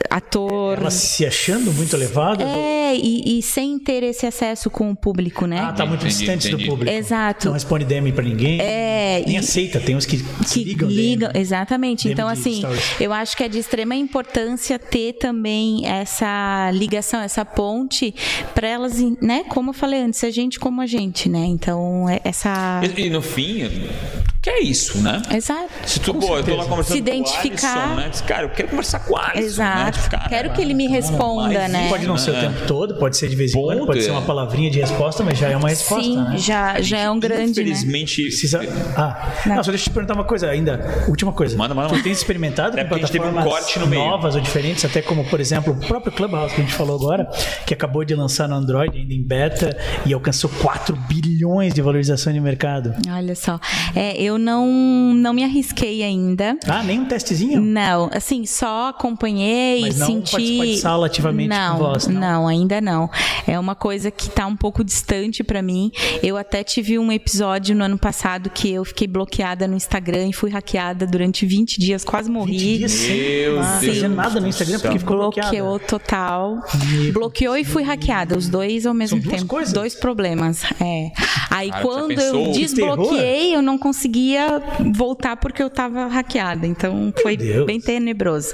C: ator.
A: Ela se achando muito elevada.
C: É, e, e sem ter esse acesso com o público, né?
A: Ah, tá muito
B: Entendi,
A: distante
B: entendi.
A: do público.
C: Exato.
A: Não responde DM pra ninguém.
C: É,
A: Nem
C: e-
A: aceita. Tem uns que,
C: que
A: ligam.
C: ligam,
A: DM.
C: exatamente.
A: DM
C: Então, assim,
A: stories.
C: eu acho que é de extrema importância ter também essa ligação, essa ponte para elas, né? Como eu falei antes, a gente como a gente, né? Então, é- essa.
B: E, e no fim, que é isso, né?
C: Exato.
B: Se tu, pô, eu tô lá conversando
C: Se identificar.
B: com o Alisson, né? Diz, Cara, eu quero conversar com o Alisson. Né?
C: Exato.
B: Tipo, cara,
C: Quero que ele me responda, né?
A: Pode não ser o tempo todo, pode ser de vez em quando, pode ser uma palavrinha de resposta, mas já é uma resposta,
C: Sim,
A: né?
C: já, já é um grande, né?
B: Infelizmente,
A: Precisa. Ah, não. só deixa eu te perguntar uma coisa ainda. Última coisa.
B: Manda, manda,
A: Tu
B: manda.
A: tem experimentado
B: É
A: com
B: teve um
A: plataformas
B: corte no meio.
A: novas ou diferentes, até como, por exemplo, o próprio Clubhouse que a gente falou agora, que acabou de lançar no Android, ainda em beta, e alcançou 4 bilhões de valorização de mercado.
C: Olha só. É, eu não, não me arrisquei ainda.
A: Ah, nem um testezinho?
C: Não, assim, só acompanhei
A: Mas não
C: senti.
A: participar de sala ativamente
C: não,
A: com voz, não?
C: não, ainda não. É uma coisa que tá um pouco distante pra mim. Eu até tive um episódio no ano passado que eu fiquei bloqueada no Instagram e fui hackeada durante 20 dias, quase
A: 20
C: morri.
A: dias sem
B: Meu
A: ah,
B: Deus
A: nada no Instagram porque ficou bloqueada.
C: Bloqueou total.
A: Meu
C: Bloqueou e fui hackeada, os dois ao mesmo
A: São duas
C: tempo.
A: coisas?
C: Dois problemas. É. Aí
B: Cara,
C: quando eu
B: Que
C: desbloqueei, eu não consegui conseguia voltar porque eu tava hackeada. Então foi bem tenebroso.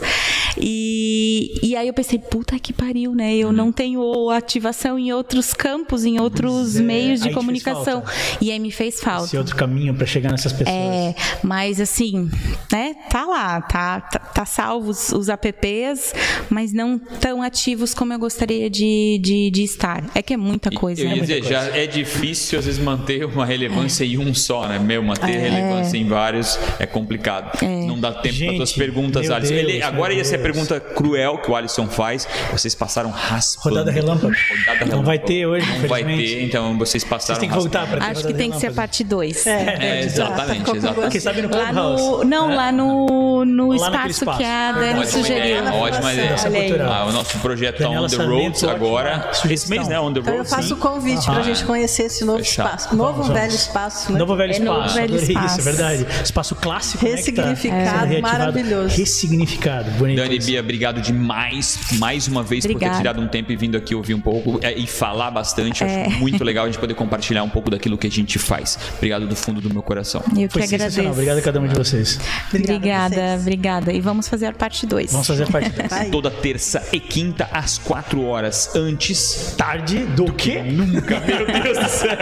C: E, e aí eu pensei, puta que pariu, né? Eu não tenho ativação em outros campos, em outros
A: é,
C: meios de comunicação. E aí me fez falta.
A: Esse outro caminho para chegar nessas pessoas.
C: É, mas assim, né, tá lá, tá, tá, tá salvo os, os apps, mas não tão ativos como eu gostaria de, de, de estar. É que é muita coisa,
B: Eu
C: né?
B: dizer, já é difícil às vezes manter uma relevância em um só, né? Meu, manter relevância em vários é complicado. Não dá tempo para tuas perguntas. Ele-
A: Deus,
B: agora ia ser. Pergunta cruel que o Alisson faz. Vocês passaram raspando.
A: Rodada relâmpago.
B: Rodada
A: Não
B: relâmpago.
A: vai ter hoje,
B: Não vai
A: infelizmente.
B: ter, então vocês passaram
A: Vocês têm que voltar
B: raspando.
A: para
C: Acho que tem que ser a parte 2.
B: É, exatamente,
D: Ficou com
B: exatamente.
A: Quem sabe no
C: Lá
A: Clubhouse.
C: no, não,
A: né?
C: lá no, no
A: Lá
C: espaço,
A: espaço.
C: que a Dani sugeriu.
B: ideia, ótima ideia. Ah, o nosso projeto
A: Daniela
B: On The Roads
A: ótima
B: agora. Esse mês, né? On The
D: Então eu
B: Roads.
D: faço o convite para a gente conhecer esse novo espaço. Novo velho espaço, né?
A: Novo velho
C: É
A: espaço.
C: novo velho
A: Adorei
C: espaço.
A: Isso, é verdade. Espaço clássico, né, tá
D: Ressignificado, maravilhoso.
A: Ressignificado. Bonito.
B: Dani
A: isso.
B: Bia, obrigado demais, mais uma vez, por ter
C: Obrigada.
B: tirado um tempo e vindo aqui ouvir um pouco é, e falar bastante. Acho muito legal a gente poder compartilhar um pouco daquilo que a gente faz. Obrigado do fundo do meu coração.
C: Eu que
A: Foi sensacional.
C: agradeço.
A: Obrigado a cada um de vocês.
C: Obrigada,
D: vocês.
C: obrigada. E vamos fazer a parte 2.
A: Vamos fazer a parte 10.
D: Vai.
B: Toda terça e quinta, às quatro horas antes.
A: Tarde do quê?
B: Nunca, meu Deus do céu.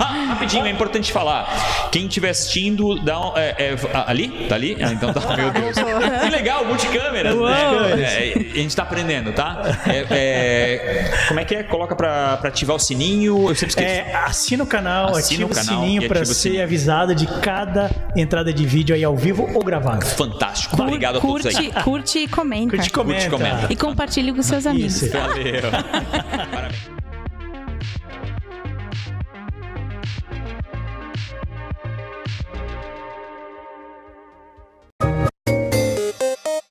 B: Ah, rapidinho, é importante falar. Quem estiver assistindo, dá um, é, é, ali? Tá ali? Ah, então tá, meu Deus. Que legal, multicâmeras. Né? É, a gente tá aprendendo, tá? É, é, como é que é? Coloca pra, pra ativar o sininho. Eu sempre esqueço.
A: É, assina o canal,
B: Assina
A: ativa
B: o
A: o,
B: canal
A: sininho
B: o
A: ser
B: sininho.
A: avisado de cada entrada de vídeo aí ao vivo ou gravado.
B: Fantástico. Obrigado a todos
C: curte,
B: aí.
C: curte e comenta.
A: Curte e comenta.
B: comenta.
C: E compartilhe com seus amigos.
A: Isso.
B: Valeu.